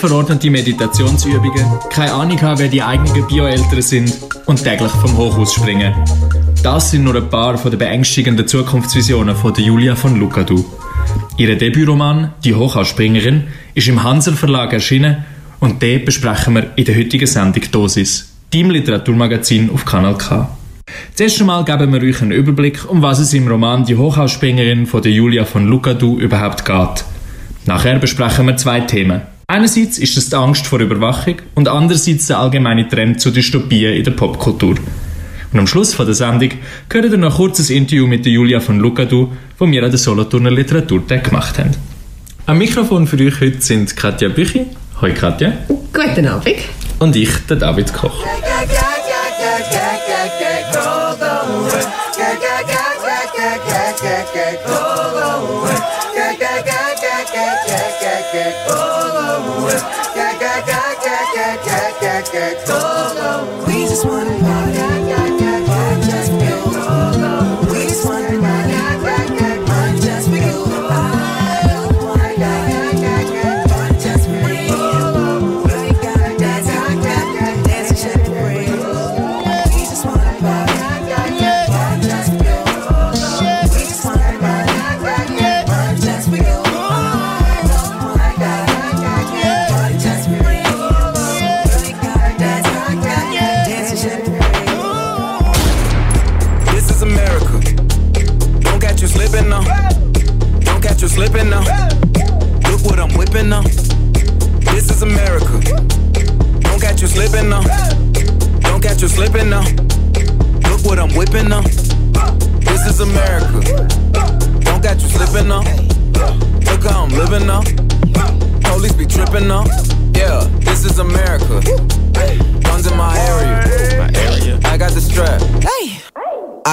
chefverordnete Meditationsübungen, keine Ahnung haben, wer die eigenen Bioeltern sind und täglich vom Hochhaus springen. Das sind nur ein paar von den beängstigenden Zukunftsvisionen von der Julia von Lukadu. Ihr Debütroman «Die Hochhausspringerin» ist im Hansel Verlag erschienen und den besprechen wir in der heutigen Sendung «Dosis», deinem Literaturmagazin auf Kanal K. Zuerst einmal geben wir euch einen Überblick, um was es im Roman «Die Hochhausspringerin» von der Julia von Lukadu überhaupt geht. Nachher besprechen wir zwei Themen. Einerseits ist es die Angst vor Überwachung und andererseits der allgemeine Trend zu Dystopien in der Popkultur. Und am Schluss von der Sendung hört ihr noch ein kurzes Interview mit der Julia von Lukadu, das wir an der Solothurner Literaturtag gemacht haben. Am Mikrofon für euch heute sind Katja Büchi. Hoi Katja. Guten Abend. Und ich, der David Koch. We just wanna.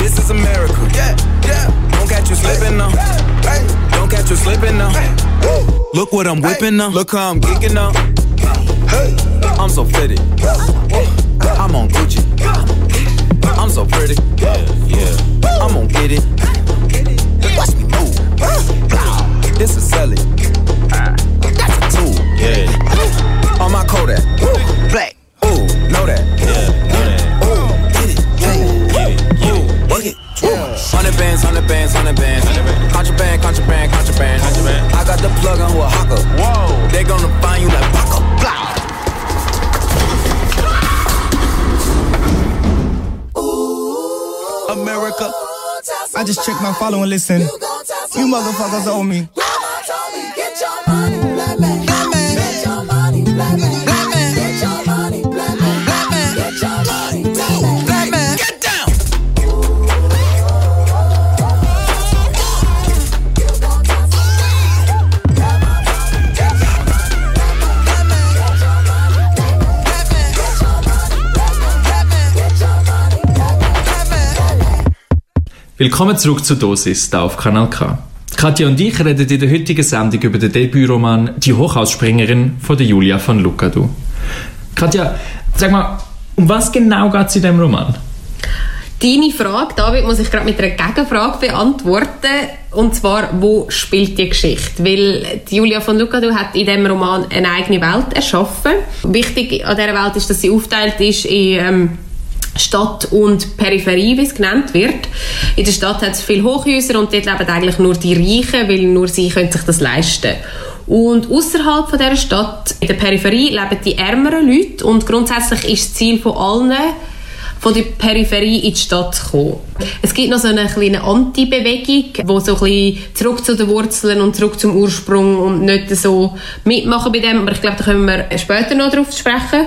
This is America. Yeah, yeah. Don't catch you slipping now. Don't catch you slipping now. Look what I'm whipping now. Look how I'm geeking now. I'm so fitted. I'm on Gucci. I'm so pretty. Yeah, yeah. I'm gonna get it. Watch me move. This is Sally. That's a tool. Yeah. On my Kodak. Black. Bands, hundred bands, hundred bands. Contraband, contraband, contraband. Contraband. I got the plug on who a hawker. Whoa. They gonna find you like Paco. Blah. America. I just checked my follow and listen. You motherfuckers owe me. Mama told me, get your money, Black Willkommen zurück zu Dosis, da auf Kanal K. Katja und ich reden in der heutigen Sendung über den Debütroman Die Hochhausspringerin von der Julia von Lukadu. Katja, sag mal, um was genau geht es in diesem Roman? Deine Frage, David, muss ich gerade mit einer Gegenfrage beantworten. Und zwar, wo spielt die Geschichte? Weil Julia von Lucado hat in diesem Roman eine eigene Welt erschaffen. Wichtig an dieser Welt ist, dass sie aufteilt ist in ähm, Stadt und Peripherie, wie es genannt wird. In der Stadt hat es viele Hochhäuser und dort leben eigentlich nur die Reichen, weil nur sie können sich das leisten und außerhalb von dieser Stadt, in der Peripherie, leben die ärmeren Leute und grundsätzlich ist das Ziel von allen von der Peripherie in die Stadt zu kommen. Es gibt noch so eine kleine Anti-Bewegung, wo so ein bisschen zurück zu den Wurzeln und zurück zum Ursprung und nicht so mitmachen bei dem, aber ich glaube, da können wir später noch drauf sprechen,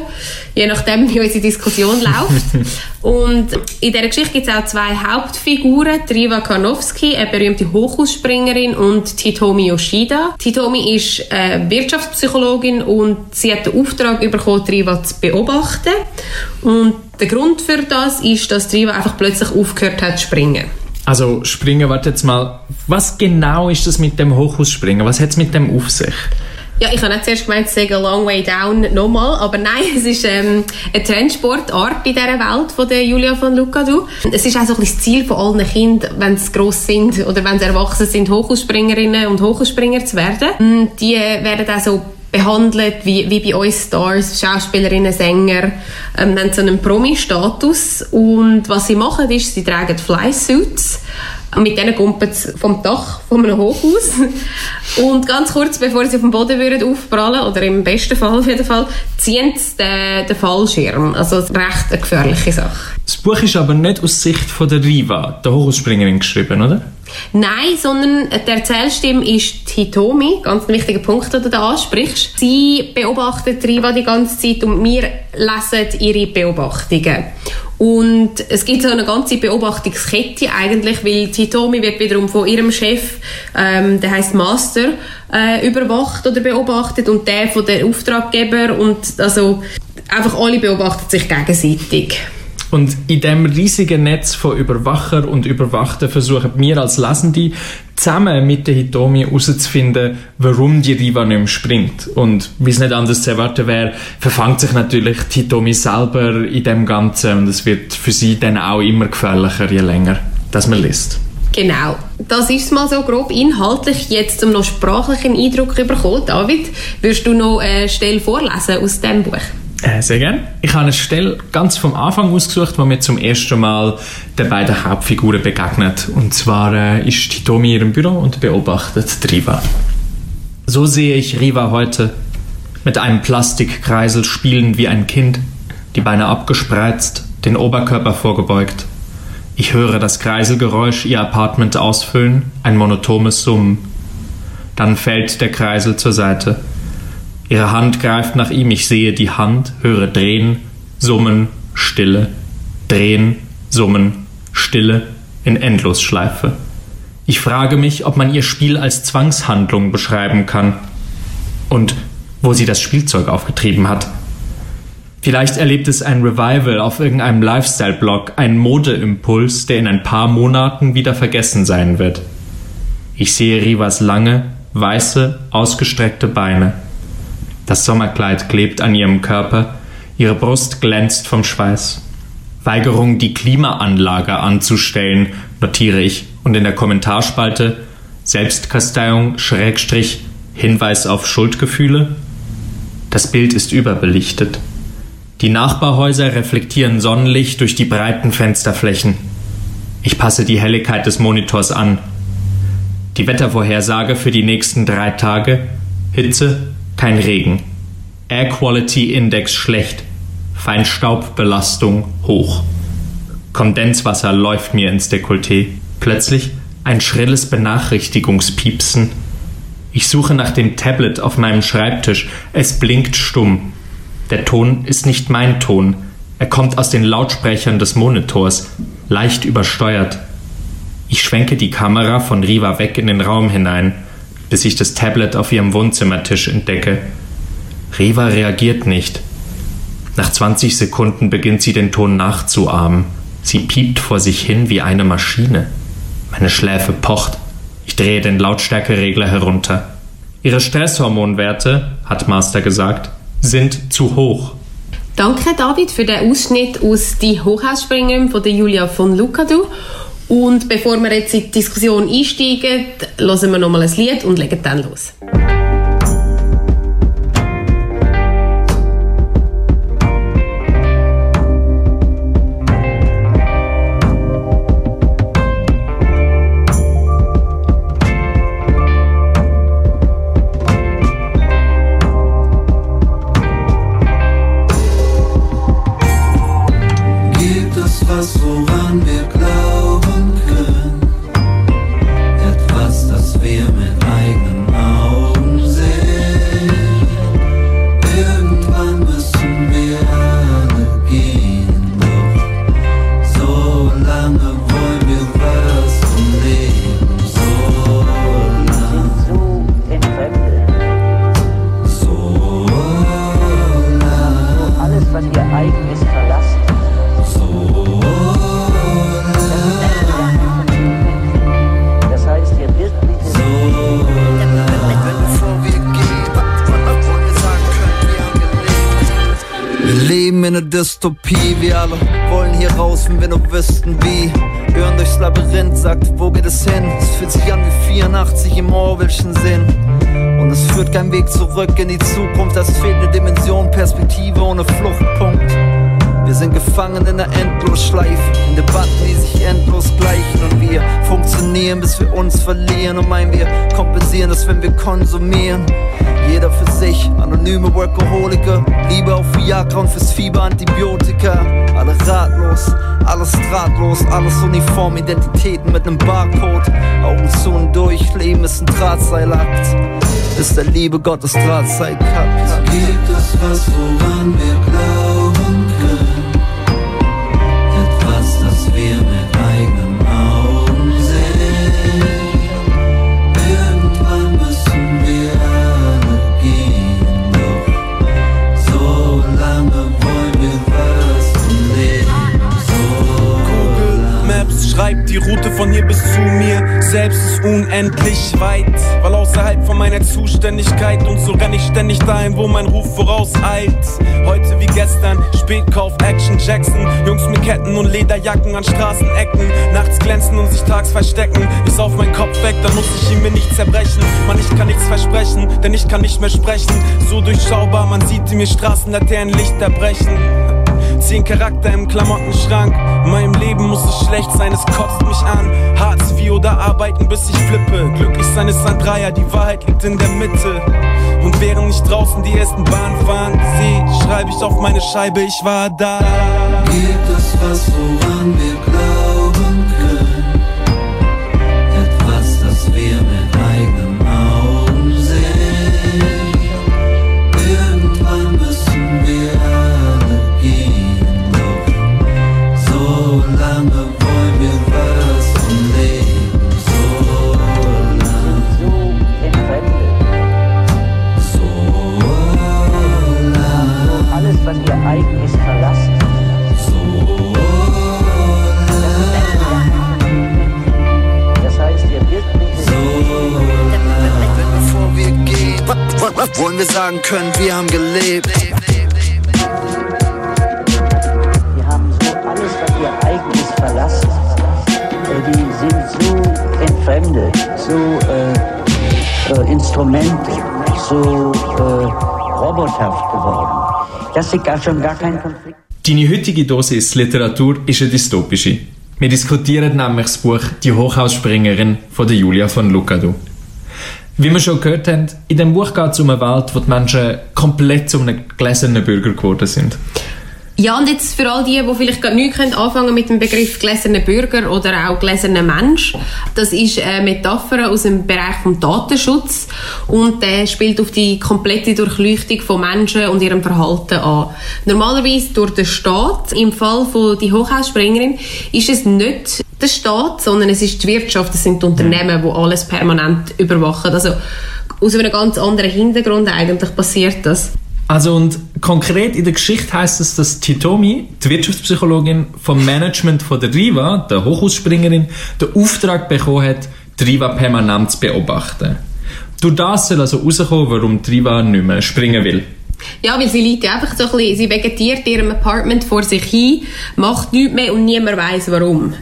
je nachdem, wie unsere Diskussion läuft. und in dieser Geschichte gibt es auch zwei Hauptfiguren, Triva Karnowski, eine berühmte Hochhausspringerin und Titomi Yoshida. Titomi ist äh, Wirtschaftspsychologin und sie hat den Auftrag bekommen, Triva zu beobachten. Und der Grund für das ist, dass Triva einfach plötzlich aufgehört hat zu springen. Also springen, warte jetzt mal. Was genau ist das mit dem Hochhausspringen? Was hat es mit dem auf sich? Ja, ich habe nicht zuerst gemeint, es sei a long way down nochmal, aber nein, es ist ähm, eine Trendsportart in dieser Welt von der Julia von Lucadou. Es ist auch so ein das Ziel von allen Kindern, wenn sie gross sind oder wenn sie erwachsen sind, Hochhausspringerinnen und Hochhausspringer zu werden. Mm, Die äh, werden auch so behandelt wie, wie bei uns Stars, Schauspielerinnen, Sänger, ähm, haben so einen Promi-Status und was sie machen ist, sie tragen Flysuits mit denen kumpeln sie vom Dach von einem Hochhaus und ganz kurz bevor sie auf dem Boden würden aufprallen oder im besten Fall auf jeden Fall, ziehen sie den, den Fallschirm. Also recht eine gefährliche Sache. Das Buch ist aber nicht aus Sicht von der Riva, der Hochhausspringerin, geschrieben, oder? Nein, sondern die Erzählstimme ist die Hitomi, ganz ein wichtiger Punkt, den du da ansprichst. Sie beobachtet Riva die ganze Zeit und wir lesen ihre Beobachtungen. Und es gibt so eine ganze Beobachtungskette eigentlich, weil die Hitomi wird wiederum von ihrem Chef, ähm, der heißt Master, äh, überwacht oder beobachtet und der von der Auftraggeber und also einfach alle beobachten sich gegenseitig. Und in dem riesigen Netz von Überwacher und Überwachten versuchen wir als Lesende zusammen mit der Hitomi herauszufinden, warum die Riva nicht mehr springt. Und wie es nicht anders zu erwarten wäre, verfangt sich natürlich die Hitomi selber in dem Ganzen und es wird für sie dann auch immer gefährlicher, je länger dass man liest. Genau, das ist mal so grob inhaltlich. Jetzt, um noch sprachlichen Eindruck zu bekommen, David, würdest du noch eine Stelle vorlesen aus dem Buch? Äh, sehr gerne. Ich habe eine Stelle ganz vom Anfang ausgesucht, wo mir zum ersten Mal den beiden Hauptfiguren begegnet. Und zwar äh, ist Hitomi in ihrem Büro und beobachtet Riva. So sehe ich Riva heute. Mit einem Plastikkreisel spielend wie ein Kind, die Beine abgespreizt, den Oberkörper vorgebeugt. Ich höre das Kreiselgeräusch ihr Apartment ausfüllen, ein monotones Summen. Dann fällt der Kreisel zur Seite. Ihre Hand greift nach ihm, ich sehe die Hand, höre drehen, summen, Stille, drehen, summen, Stille in Endlosschleife. Ich frage mich, ob man ihr Spiel als Zwangshandlung beschreiben kann und wo sie das Spielzeug aufgetrieben hat. Vielleicht erlebt es ein Revival auf irgendeinem Lifestyle-Blog, einen Modeimpuls, der in ein paar Monaten wieder vergessen sein wird. Ich sehe Rivas lange, weiße, ausgestreckte Beine. Das Sommerkleid klebt an ihrem Körper, ihre Brust glänzt vom Schweiß. Weigerung, die Klimaanlage anzustellen, notiere ich, und in der Kommentarspalte Selbstkasteiung, Schrägstrich, Hinweis auf Schuldgefühle. Das Bild ist überbelichtet. Die Nachbarhäuser reflektieren Sonnenlicht durch die breiten Fensterflächen. Ich passe die Helligkeit des Monitors an. Die Wettervorhersage für die nächsten drei Tage Hitze, kein Regen. Air Quality Index schlecht. Feinstaubbelastung hoch. Kondenswasser läuft mir ins Dekolleté. Plötzlich ein schrilles Benachrichtigungspiepsen. Ich suche nach dem Tablet auf meinem Schreibtisch. Es blinkt stumm. Der Ton ist nicht mein Ton. Er kommt aus den Lautsprechern des Monitors, leicht übersteuert. Ich schwenke die Kamera von Riva weg in den Raum hinein, bis ich das Tablet auf ihrem Wohnzimmertisch entdecke. Riva reagiert nicht. Nach 20 Sekunden beginnt sie den Ton nachzuahmen. Sie piept vor sich hin wie eine Maschine. Meine Schläfe pocht. Ich drehe den Lautstärkeregler herunter. Ihre Stresshormonwerte, hat Master gesagt, sind zu hoch. Danke, David, für den Ausschnitt aus «Die Hochhausspringerin» von Julia von Lucadou. Und bevor wir jetzt in die Diskussion einsteigen, hören wir nochmal ein Lied und legen dann los. In ne Dystopie. Wir alle wollen hier raus, wenn wir nur wüssten wie. Hören durchs Labyrinth, sagt, wo geht es hin? Es fühlt sich an wie 84 im Orwellschen Sinn. Und es führt kein Weg zurück in die Zukunft. Es fehlt eine Dimension, Perspektive ohne Fluchtpunkt. Wir sind gefangen in einer Endlosschleife, in Debatten, die sich endlos gleichen. Und wir funktionieren, bis wir uns verlieren. Und meinen wir kompensieren das, wenn wir konsumieren. Jeder für sich, anonyme Workaholiker. Liebe auf Viagra und fürs Fieber Antibiotika. Alle ratlos, alles drahtlos, alles uniform. Identitäten mit nem Barcode. Augen zu und durch, Leben ist ein Drahtseilakt. Bis der Liebe Gottes Drahtzeit hat. Gibt es was, woran wir glauben Schreibt die Route von hier bis zu mir. Selbst ist unendlich weit, weil außerhalb von meiner Zuständigkeit und so renn ich ständig dahin, wo mein Ruf vorauseilt. Heute wie gestern, Spätkauf, Action Jackson. Jungs mit Ketten und Lederjacken an Straßenecken. Nachts glänzen und sich tags verstecken. Ist auf mein Kopf weg, dann muss ich ihn mir nicht zerbrechen. Mann, ich kann nichts versprechen, denn ich kann nicht mehr sprechen. So durchschaubar, man sieht in mir Straßenlaternen Lichter brechen. Zehn Charakter im Klamottenschrank. In meinem Leben muss es schlecht sein, es kotzt mich an. Hartz IV oder arbeiten, bis ich flippe. Glücklich sein ist ein Dreier, die Wahrheit liegt in der Mitte. Und während ich draußen die ersten Bahn fahren sehe, schreibe ich auf meine Scheibe, ich war da. Gibt es was, woran wir glauben sagen können, wir haben gelebt. Die haben so alles, was ihr eigen ist, verlassen. Äh, Die sind so entfremdet, so äh, äh, Instrumente, so äh, robothaft geworden, dass sie gar schon gar keinen Konflikt Deine heutige Dosis Literatur ist eine dystopische. Wir diskutieren nämlich das Buch Die Hochhausspringerin von der Julia von Lucadou. Wie wir schon gehört haben, in dem Buch geht es um eine Welt, wo die Menschen komplett zu einem gläsernen Bürger geworden sind. Ja, und jetzt für all die, die vielleicht gerade nichts können anfangen mit dem Begriff gläserner Bürger oder auch gläserner Mensch, das ist eine Metapher aus dem Bereich vom Datenschutz und der spielt auf die komplette Durchleuchtung von Menschen und ihrem Verhalten an. Normalerweise durch den Staat. Im Fall von die Hochhausspringerin ist es nicht der Staat, sondern es ist die Wirtschaft, es sind die Unternehmen, die alles permanent überwachen. Also aus einem ganz anderen Hintergrund eigentlich passiert das. Also und konkret in der Geschichte heißt es, dass Titomi, die Wirtschaftspsychologin vom Management von der Riva, der Hochhausspringerin, den Auftrag bekommen hat, die Riva permanent zu beobachten. Durch das soll also rauskommen, warum die Riva nicht mehr springen will. Ja, weil sie liegt einfach so ein bisschen, sie vegetiert in ihrem Apartment vor sich hin, macht nichts mehr und niemand weiß warum.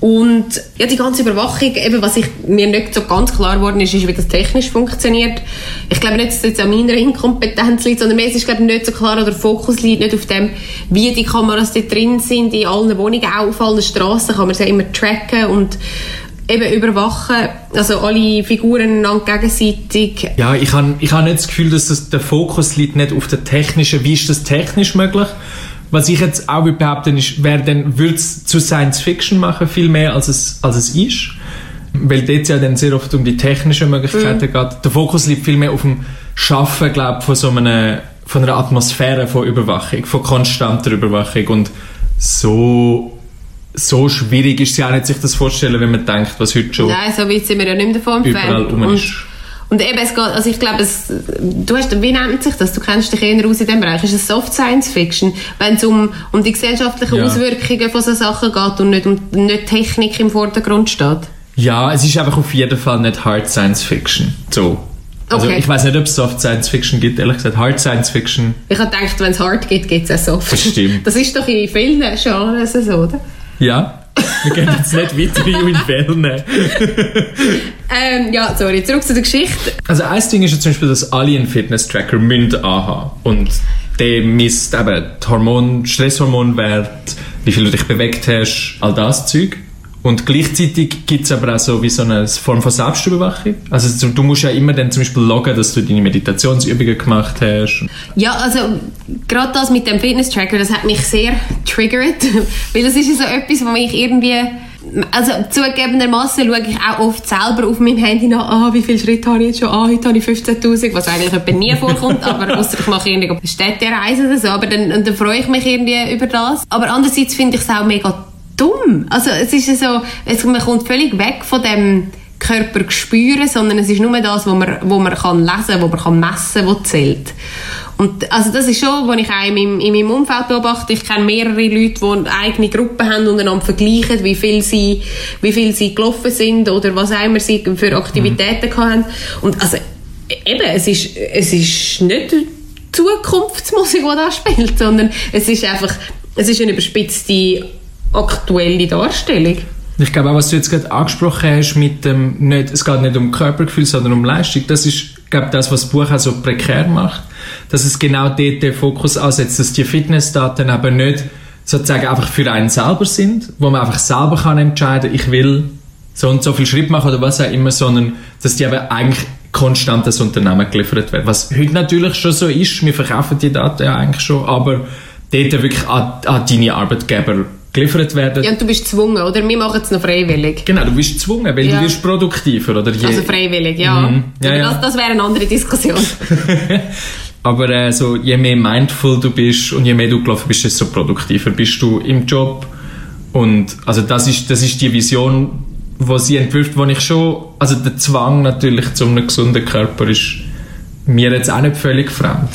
Und ja, die ganze Überwachung, eben, was ich, mir nicht so ganz klar geworden ist, ist, wie das technisch funktioniert. Ich glaube nicht, dass es jetzt an meiner Inkompetenz liegt, sondern mir ist, glaube ich, nicht so klar, oder der Fokus liegt nicht auf dem, wie die Kameras dort drin sind, in allen Wohnungen, auch auf allen Straßen kann man sie immer tracken und eben überwachen, also alle Figuren gegenseitig. Ja, ich habe ich hab nicht das Gefühl, dass das, der Fokus liegt nicht auf der technischen, wie ist das technisch möglich? Was ich jetzt auch behaupten ist, wäre dann, würde es zu Science Fiction machen, viel mehr als es, als es ist. Weil dort ja dann sehr oft um die technischen Möglichkeiten geht. Der Fokus liegt viel mehr auf dem Schaffen, glaube ich, von so einer, von einer Atmosphäre von Überwachung, von konstanter Überwachung. Und so, so schwierig ist es ja auch nicht, sich das vorzustellen, wenn man denkt, was heute schon Nein, so weit sind wir ja nicht mehr davon überall entfernt. rum Und- ist. Und eben, es geht, also ich glaube, es, du hast, wie nennt sich das? Du kennst dich eher aus in dem Bereich. Ist es Soft Science Fiction? Wenn es um, um die gesellschaftlichen Ja. Auswirkungen von so Sachen geht und nicht um nicht Technik im Vordergrund steht. Ja, es ist einfach auf jeden Fall nicht Hard Science Fiction. So. Also Okay. ich weiß nicht, ob es Soft Science Fiction gibt, ehrlich gesagt. Hard Science Fiction. Ich habe gedacht, wenn es hart gibt, gibt es auch soft. Das stimmt. Das ist doch in vielen Genres so, oder? Ja. Wir gehen jetzt nicht weiter in Wellen. Ähm, ja, sorry, zurück zu der Geschichte. Also ein Ding ist ja zum Beispiel, dass alle einen Fitness-Tracker müssen anhaben. Und der misst eben die Hormon Stresshormonwert, wie viel du dich bewegt hast, all das Zeug. Und gleichzeitig gibt es aber auch so wie so eine Form von Selbstüberwachung. Also du musst ja immer dann zum Beispiel loggen, dass du deine Meditationsübungen gemacht hast. Ja, also gerade das mit dem Fitness-Tracker, das hat mich sehr triggert, weil das ist ja so etwas, wo mich irgendwie... Also zugegebenermaßen schaue ich auch oft selber auf meinem Handy nach, ah, wie viele Schritte habe ich jetzt schon, ah, heute habe ich 15'000, was eigentlich etwa nie vorkommt, aber ausser ich mache irgendwie Städtereise oder so, aber dann, dann freue ich mich irgendwie über das. Aber andererseits finde ich es auch mega dumm. Also es ist so, es, man kommt völlig weg von dem Körper spüren, sondern es ist nur das, was man, wo man kann lesen, wo man kann messen, was zählt. Und also das ist schon, was ich auch in meinem, in meinem Umfeld beobachte. Ich kenne mehrere Leute, die eigene Gruppen haben und einander vergleichen, wie viel sie, wie viel sie gelaufen sind oder was auch immer sie für Aktivitäten mhm. haben. Und also eben, es ist, es ist nicht Zukunftsmusik, die da spielt, sondern es ist einfach, es ist eine überspitzte aktuelle Darstellung. Ich glaube auch, was du jetzt gerade angesprochen hast, mit dem, nicht, es geht nicht um Körpergefühl, sondern um Leistung, das ist, glaube das, was das Buch auch so prekär macht, dass es genau dort den Fokus ansetzt, dass die Fitnessdaten aber nicht sozusagen einfach für einen selber sind, wo man einfach selber kann entscheiden, ich will so und so viel Schritt machen oder was auch immer, sondern dass die aber eigentlich konstant das Unternehmen geliefert werden. Was heute natürlich schon so ist, wir verkaufen die Daten ja eigentlich schon, aber dort wirklich an, an deine Arbeitgeber geliefert werden. Ja, und du bist gezwungen, oder? Wir machen es noch freiwillig. Genau, du bist gezwungen, weil Ja. du wirst produktiver, oder? Je, Also freiwillig, ja. Mhm. Ja, ja. Das, das wäre eine andere Diskussion. aber äh, so, je mehr mindful du bist und je mehr du gelaufen bist, desto produktiver bist du im Job. Und also das ist, das ist die Vision, wo sie entwirft, wo ich schon, also der Zwang natürlich zu einem gesunden Körper ist mir jetzt auch nicht völlig fremd.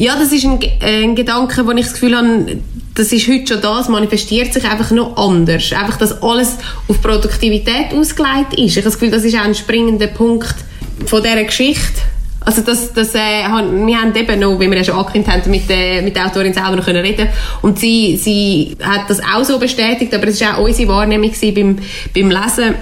Ja, das ist ein, äh, ein Gedanke, wo ich das Gefühl habe, das ist heute schon da, es manifestiert sich einfach noch anders. Einfach, dass alles auf Produktivität ausgelegt ist. Ich habe das Gefühl, das ist auch ein springender Punkt von dieser Geschichte. Also das, das, äh, wir haben eben noch, wie wir ja schon angekündigt haben, mit, der mit der Autorin selber noch können reden und sie, sie hat das auch so bestätigt, aber es war auch unsere Wahrnehmung beim, beim Lesen.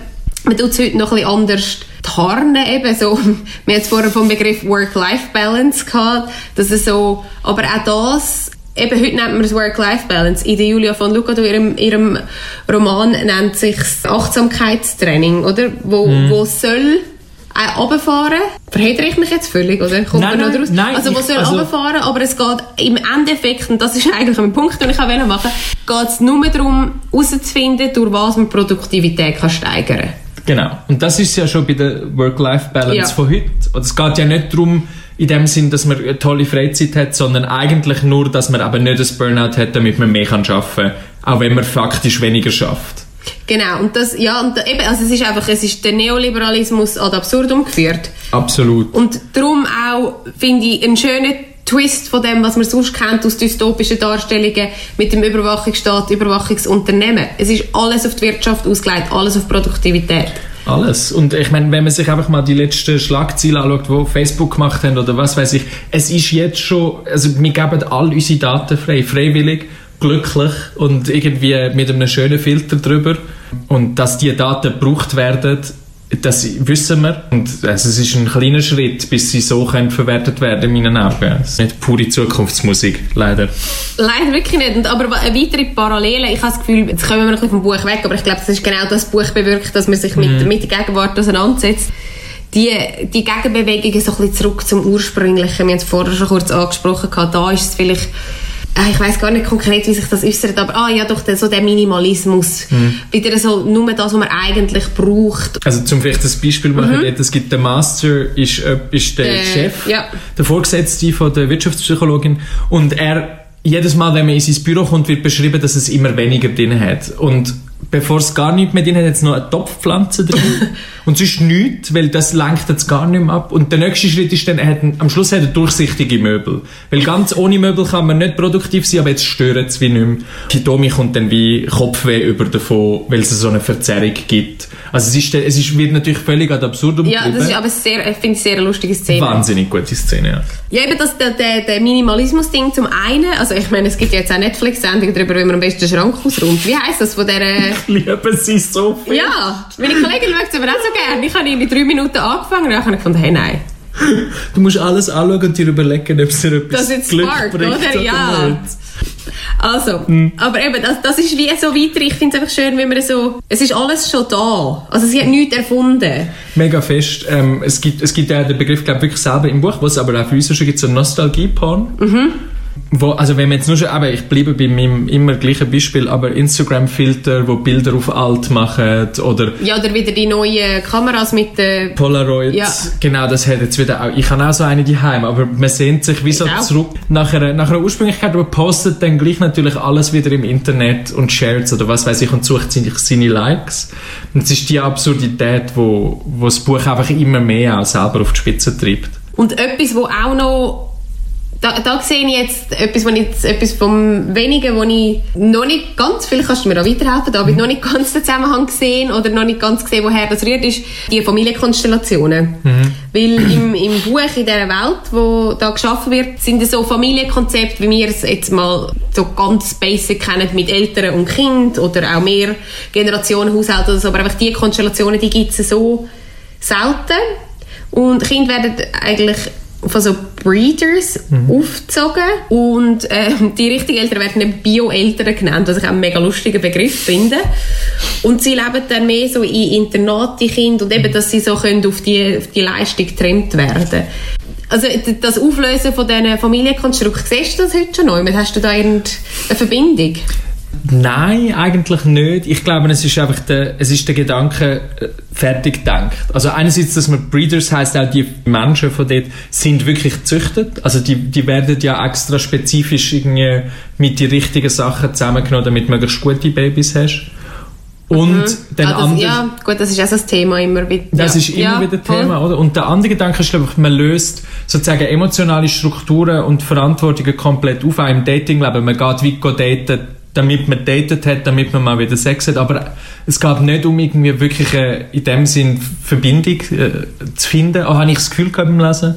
Man tut es heute noch ein bisschen anders tarnen eben so. Wir haben jetzt vorher vom Begriff Work-Life-Balance gehabt, dass es so, aber auch das, eben heute nennt man es Work-Life-Balance. In der Julia von Lucado, ihrem, ihrem Roman nennt sich Achtsamkeitstraining, oder? Wo, Mhm. wo soll auch runterfahren. Verhedere ich mich jetzt völlig, oder? Kommt Nein, man noch draus? nein, also, wo ich- soll also- runterfahren, aber es geht im Endeffekt, und das ist eigentlich ein Punkt, den ich auch machen geht es nur darum, herauszufinden, durch was man Produktivität kann steigern kann. Genau. Und das ist ja schon bei der Work-Life-Balance Ja. von heute. Und es geht ja nicht darum, in dem Sinn, dass man eine tolle Freizeit hat, sondern eigentlich nur, dass man aber nicht das Burnout hat, damit man mehr kann arbeiten kann, auch wenn man faktisch weniger schafft. Genau, und das, ja, und eben, also es ist einfach, es ist der Neoliberalismus ad absurdum geführt. Absolut. Und darum auch, finde ich, einen schönen Twist von dem, was man sonst kennt aus dystopischen Darstellungen mit dem Überwachungsstaat, Überwachungsunternehmen. Es ist alles auf die Wirtschaft ausgelegt, alles auf Produktivität. Alles. Und ich meine, wenn man sich einfach mal die letzten Schlagziele anschaut, die Facebook gemacht haben oder was weiß ich, es ist jetzt schon, also wir geben all unsere Daten frei, freiwillig, glücklich und irgendwie mit einem schönen Filter drüber. Und dass die Daten gebraucht werden, das wissen wir. Und also es ist ein kleiner Schritt, bis sie so können verwertet werden in meinen Augen. Es ist nicht pure Zukunftsmusik, leider. Leider wirklich nicht. Und aber eine weitere Parallele, ich habe das Gefühl, jetzt kommen wir noch ein bisschen vom Buch weg, aber ich glaube, das ist genau das Buch bewirkt, dass man sich mit, mit der Gegenwart auseinandersetzt. Die, die Gegenbewegung ist so ein bisschen zurück zum Ursprünglichen. Wir haben es vorher schon kurz angesprochen, da ist es vielleicht ich weiß gar nicht konkret, wie sich das äußert, aber ah ja, doch, der, so der Minimalismus. Wieder so nur das, was man eigentlich braucht. Also zum vielleicht das Beispiel machen, mhm. es gibt der Master, ist, äh, ist der Äh, Chef, ja. der Vorgesetzte von der Wirtschaftspsychologin und er, jedes Mal, wenn man in sein Büro kommt, wird beschrieben, dass es immer weniger drin hat. Und bevor es gar nicht mehr drin hat, jetzt noch eine Topfpflanze drin. und sonst nichts, weil das lenkt jetzt gar nicht mehr ab. Und der nächste Schritt ist dann, er hat, am Schluss hat er durchsichtige Möbel. Weil ganz ohne Möbel kann man nicht produktiv sein, aber jetzt stören es wie nicht mehr. Hitomi kommt dann wie Kopfweh über davon, weil es so eine Verzerrung gibt. Also es, ist, es ist, wird natürlich völlig ad absurdum Ja, das ist aber sehr, ich finde es sehr eine lustige Szene. Wahnsinnig gute Szene, ja. Ja, eben das, der, der, der Minimalismus-Ding zum einen, also ich meine, es gibt jetzt auch Netflix-Sendungen darüber, wie man am besten den Schrank ausräumt. Wie heisst das von der... Ich liebe sie so viel. Ja, meine Kollegin schaut es aber auch so gerne. Ich habe in drei Minuten angefangen und dann habe ich gefunden, hey, nein. Du musst alles anschauen und dir überlegen, ob es dir etwas Das ist Glück smart, bringt oder? Ja. nicht. Also, Hm. aber eben, das, das ist wie so weiter. Ich finde es einfach schön, wenn man so... Es ist alles schon da. Also sie hat nichts erfunden. Mega fest. Ähm, es, gibt, es gibt ja den Begriff, glaube wirklich selber im Buch, was aber auch für uns schon gibt, so Nostalgie-Porn. Mhm. Wo, also wenn man jetzt nur schon, aber ich bleibe bei meinem immer gleichen Beispiel, aber Instagram-Filter, wo Bilder auf alt machen oder Ja, oder wieder die neuen Kameras mit den... Polaroids. Ja. Genau, das hat jetzt wieder auch. Ich habe auch so eine daheim, aber man sehnt sich wie so auch. zurück nach einer, nach einer Ursprünglichkeit, aber postet dann gleich natürlich alles wieder im Internet und shares oder was weiß ich und sucht sich seine Likes. Und es ist die Absurdität, wo, wo das Buch einfach immer mehr auch selber auf die Spitze treibt. Und etwas, wo auch noch... Da, da sehe ich jetzt etwas, wo ich etwas vom Wenigen, wo ich noch nicht ganz, vielleicht kannst du mir auch weiterhelfen, David, noch nicht ganz den Zusammenhang gesehen oder noch nicht ganz gesehen, woher das rührt, ist die Familienkonstellationen. Weil im, im Buch, in dieser Welt, wo da geschaffen wird, sind es so Familienkonzepte, wie wir es jetzt mal so ganz basic kennen, mit Eltern und Kind oder auch mehr Generationen Haushalte oder so, aber einfach die Konstellationen, die gibt es so selten. Und Kinder werden eigentlich von so Breeders aufgezogen und ähm, die richtigen Eltern werden Bio-Eltern genannt, was ich auch einen mega lustigen Begriff finde. Und sie leben dann mehr so in Internat, die Kinder, und eben, dass sie so können auf die, auf die Leistung getrennt werden also das Auflösen von diesen Familienkonstrukten, siehst du das heute schon neu? Hast du da irgendeine Verbindung? Nein, eigentlich nicht. Ich glaube, es ist einfach der, es ist der Gedanke äh, fertig gedacht. Also einerseits, dass man Breeders heißt auch die Menschen von dort sind wirklich gezüchtet. Also die, die werden ja extra spezifisch irgendwie mit die richtigen Sachen zusammengenommen, damit du möglichst gute Babys hast. Und dann Ah, das, andere, ja, gut, das ist auch das Thema immer wieder. das ja. ist immer ja, wieder voll. Thema, oder? Und der andere Gedanke ist, glaube ich, man löst sozusagen emotionale Strukturen und Verantwortungen komplett auf, auch im Datingleben. Man geht wie daten, damit man datet hat, damit man mal wieder Sex hat. Aber es geht nicht um irgendwie wirklich eine, in dem Sinn Verbindung äh, zu finden. Auch habe ich das Gefühl gehabt beim Lesen.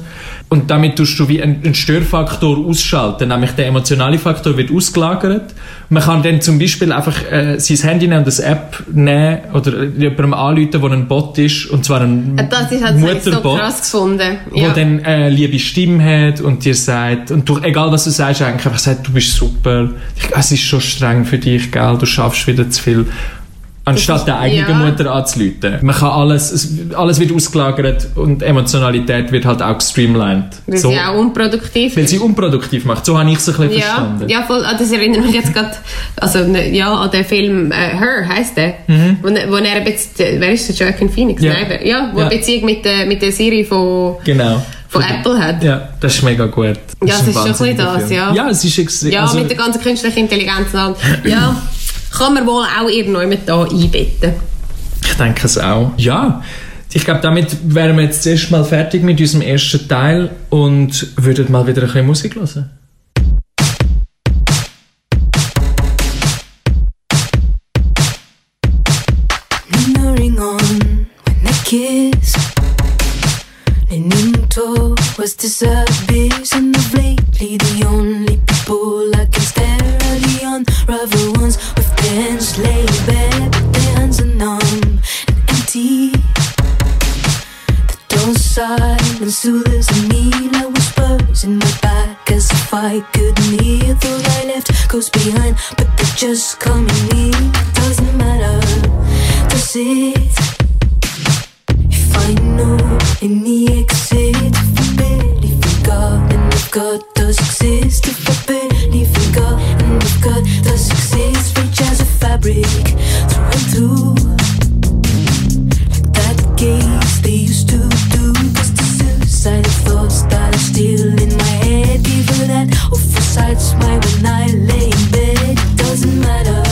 Und damit tust du wie einen, Störfaktor ausschalten, nämlich der emotionale Faktor wird ausgelagert. Man kann dann zum Beispiel einfach äh, sein Handy nehmen und eine App nehmen oder jemandem anrufen, wo ein Bot ist, und zwar ein Äh, Das ist halt ich so Mutterbot krass gefunden. wo Ja. dann äh, liebe Stimme hat und dir sagt, und du, egal was du sagst, eigentlich einfach sagt, du bist super, es ist schon streng für dich, gell, du schaffst wieder zu viel. Anstatt der eigenen ja. Mutter anzuleiten. Man kann alles, es, alles wird ausgelagert und Emotionalität wird halt auch gestreamlined. Weil So, sie auch unproduktiv weil ist. sie unproduktiv macht. So habe ich es ein bisschen Ja, verstanden. ja, voll. Ah, Das erinnert mich jetzt gerade also, ne, ja, an den Film äh, Her, heisst der. Wo, ne- wo er jetzt, äh, wer ist der, Joaquin Phoenix? Mhm. Ja. Nein, ja, wo Ja. eine Beziehung mit der, mit der Serie von, Genau. von Apple hat. Ja, das ist mega gut. Ja, es ein ist schon ein bisschen das, ja. Ja, es ist extrem. Ja, also, mit der ganzen künstlichen Intelligenz und allem. Ja, kann man wohl auch irgendwann da einbetten. Ich denke es auch. Ja. Ich glaube, damit wären wir jetzt zuerst mal fertig mit unserem ersten Teil und würden mal wieder ein bisschen Musik hören. kiss. Towards this abyss, and of lately the only people I can stare are the unravel ones bare, but their hands are numb and empty. The soothes me like whispers in my back, as if I couldn't hear. Thought I left ghosts behind, but they're just coming near. Doesn't matter, does it? If I know the exit, if I barely forgot, if God does exist, if I barely forgot, and if a fabric, through and through. That gaze they used to do, the suicidal thoughts that are still in my head, her that smile when I lay in bed. It doesn't matter,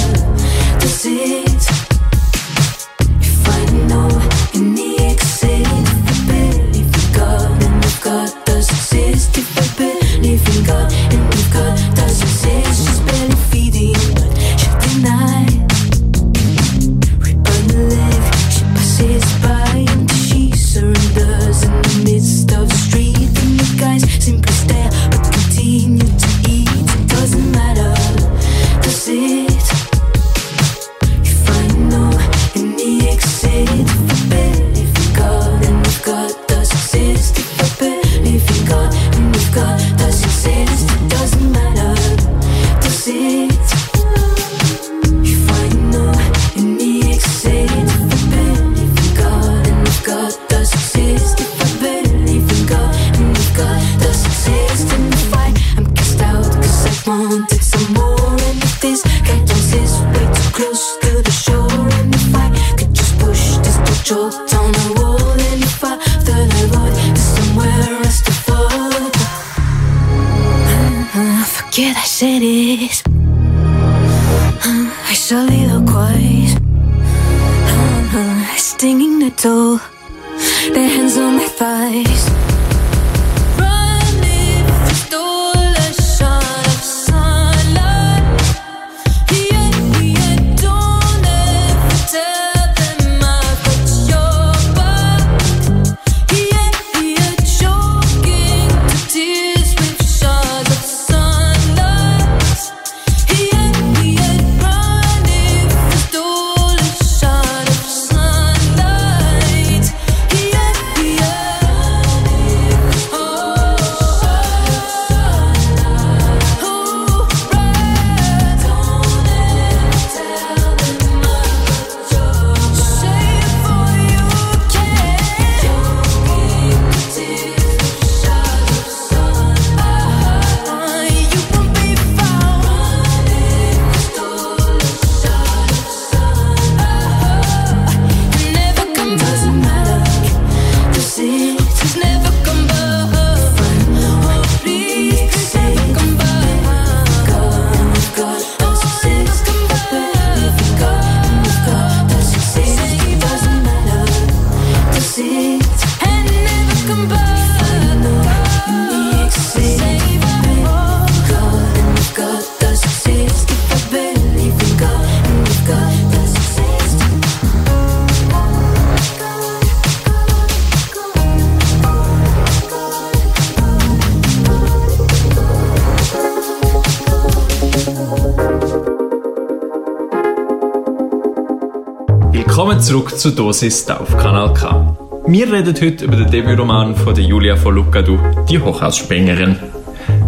zurück zu Dosis da auf Kanal K. Wir reden heute über den Debütroman von der Julia von Lucadou, die Hochhausspringerin.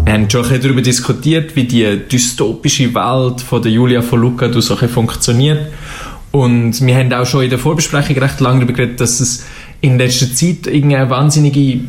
Wir haben schon ein darüber diskutiert, wie die dystopische Welt von der Julia von Lucadou so funktioniert. Und wir haben auch schon in der Vorbesprechung recht lange darüber geredet, dass es in letzter Zeit irgendeine wahnsinnige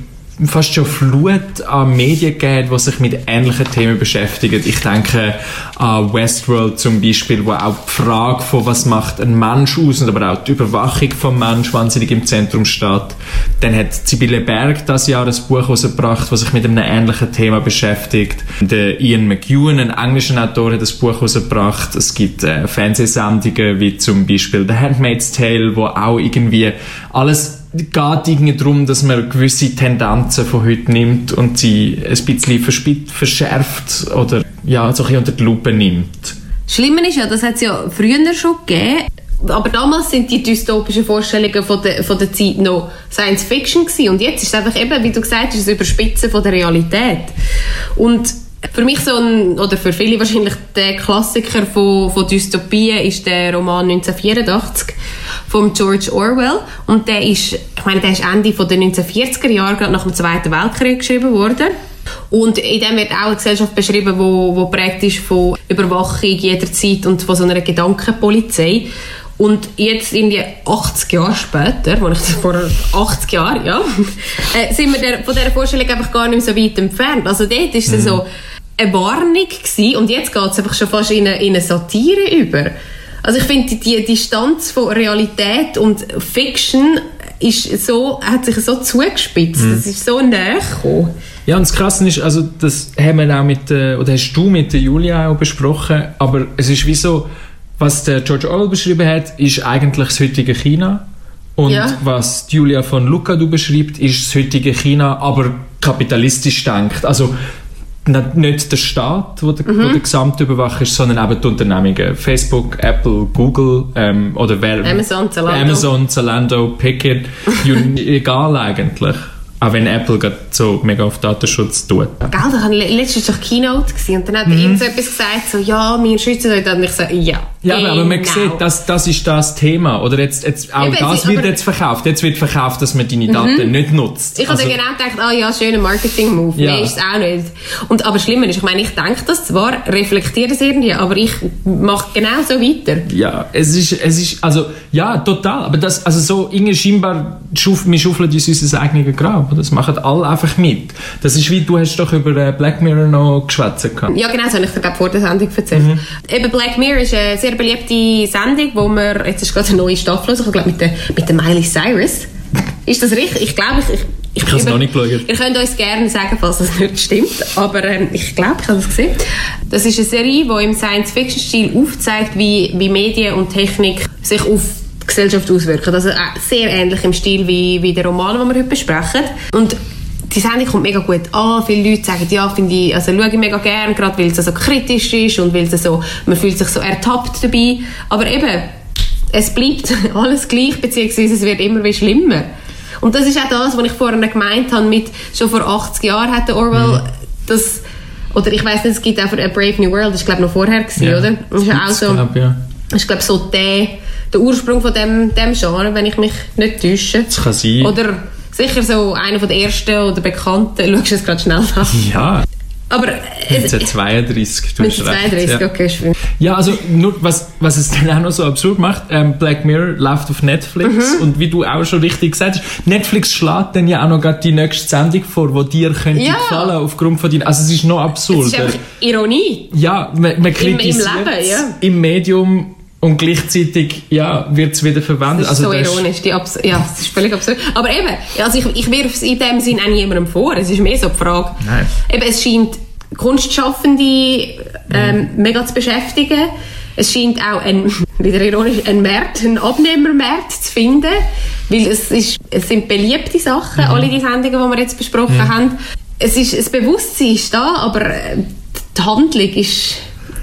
fast schon Flut an Medien gibt, die sich mit ähnlichen Themen beschäftigen. Ich denke an Westworld zum Beispiel, wo auch die Frage von was macht ein Mensch aus und aber auch die Überwachung vom Mensch wahnsinnig im Zentrum steht. Dann hat Sibylle Berg das Jahr ein Buch herausgebracht, das sich mit einem ähnlichen Thema beschäftigt. Der Ian McEwan, ein englischer Autor, hat das Buch herausgebracht. Es gibt äh, Fernsehsendungen wie zum Beispiel The Handmaid's Tale, wo auch irgendwie alles geht irgendwie darum, dass man gewisse Tendenzen von heute nimmt und sie ein bisschen verschärft oder ja, so ein bisschen unter die Lupe nimmt. Schlimmer ist ja, das hat es ja früher schon gegeben. Aber damals sind die dystopischen Vorstellungen von der, von der Zeit noch Science Fiction gewesen. Und jetzt ist es einfach eben, wie du gesagt hast, das Überspitzen von der Realität. Und für mich so ein, oder für viele wahrscheinlich der Klassiker von, von Dystopien ist der Roman 1984 von George Orwell. Und der ist, ich meine, der ist Ende von den 1940er Jahren, gerade nach dem Zweiten Weltkrieg geschrieben worden. Und in dem wird auch eine Gesellschaft beschrieben, wo, wo prägt ist von Überwachung jederzeit und von so einer Gedankenpolizei. Und jetzt in die 80 Jahre später, wo ich das vor 80 Jahren, ja, äh, sind wir der, von dieser Vorstellung einfach gar nicht mehr so weit entfernt. Also dort ist es so eine Warnung gewesen, und jetzt geht es einfach schon fast in eine, in eine Satire über. Also ich finde, die, die Distanz von Realität und Fiction ist so, hat sich so zugespitzt. Das ist so näher gekommen. Ja, und das Krasse ist, also das haben wir auch mit, äh, oder hast du mit der Julia auch besprochen, aber es ist wie so, was der George Orwell beschrieben hat, ist eigentlich das heutige China. Und Ja. was Julia von Lucadou beschreibt, ist das heutige China, aber kapitalistisch denkt. Also nicht der Staat, wo der, wo der Gesamtüberwacher ist, sondern eben die Unternehmungen. Facebook, Apple, Google ähm, oder wer... Amazon, Zalando. Amazon, Zalando, Pickett, you- egal eigentlich. Auch wenn Apple gerade so mega auf Datenschutz tut. Gell, da ich letztens doch Keynote gewesen, und dann hat Mhm. irgend so etwas gesagt, so, ja, wir schützen euch. Und ich so, ja. Ja, aber, aber man genau. sieht, das, das ist das Thema. Oder jetzt, jetzt auch Eben, das wird jetzt verkauft. Jetzt wird verkauft, dass man deine Daten nicht nutzt. Ich habe Also- dann genau gedacht, ah ja, schöner Marketing-Move. Ja. Nee, ist es auch nicht. Und, aber schlimmer ist, ich meine, ich denke das zwar, reflektiere es irgendwie, aber ich mache genau so weiter. Ja, es ist, es ist, also, ja, total. Aber das, also so, irgendwie scheinbar, schuf, wir schaufeln uns unser eigenes Grab. Das machen alle einfach mit. Das ist wie, du hast doch über äh, Black Mirror noch geschwätzt. Ja, genau, das habe ich dir glaub, vor der Sendung erzählt. Mhm. Eben Black Mirror ist eine sehr sehr beliebte Sendung, wo wir, jetzt ist gerade eine neue Staffel, also ich glaube mit der, mit der Miley Cyrus. Ist das richtig? Ich glaube, ich, ich, Ich habe es noch nicht geschaut. Ihr könnt uns gerne sagen, falls das nicht stimmt, aber ähm, ich glaube, ich habe das gesehen. Das ist eine Serie, die im Science-Fiction-Stil aufzeigt, wie, wie Medien und Technik sich auf die Gesellschaft auswirken. Also äh, sehr ähnlich im Stil wie, wie der Roman, den wir heute besprechen. Und die Sendung kommt mega gut an. Viele Leute sagen, ja, finde ich, also schaue ich mega gern, gerade weil es so kritisch ist und weil es so, man fühlt sich so ertappt dabei. Aber eben, es bleibt alles gleich, beziehungsweise es wird immer wie schlimmer. Und das ist auch das, was ich vorhin gemeint habe mit, schon vor 80 Jahren hat der Orwell das, oder ich weiß nicht, es gibt auch A Brave New World, das ist glaube ich noch vorher gewesen, Ja, oder? Das ist ja auch so, glaub, ja. ist glaube so der, der Ursprung von dem, dem Genre, wenn ich mich nicht täusche. Das kann sein. Oder sicher so einer von der ersten oder bekannten, schaust du es gerade schnell nach. Ja, Aber es, 1932. du hast recht, 1932, ja. okay. Ja, also nur, was, was es dann auch noch so absurd macht, ähm, Black Mirror läuft auf Netflix Mhm. und wie du auch schon richtig gesagt hast, Netflix schlägt dann ja auch noch gerade die nächste Sendung vor, die dir könnte Ja. gefallen aufgrund von deinen, also es ist noch Es absurd. ist einfach Ironie. ja, man, man kritisiert Leben, ja. im Medium und gleichzeitig ja, wird es wieder verwendet. Das ist so das ironisch. Die Abs ja, das ist völlig absurd. Aber eben, also ich, ich wirf es in dem Sinn auch niemandem vor. Es ist mehr so die Frage. Nein. Eben, es scheint Kunstschaffende ähm, mega zu beschäftigen. Es scheint auch ein, wieder ironisch, ein Markt, ein Abnehmermarkt zu finden. Weil es, ist, es sind beliebte Sachen, alle die Sendungen, die wir jetzt besprochen haben. Es ist, das Bewusstsein ist da, aber äh, die Handlung ist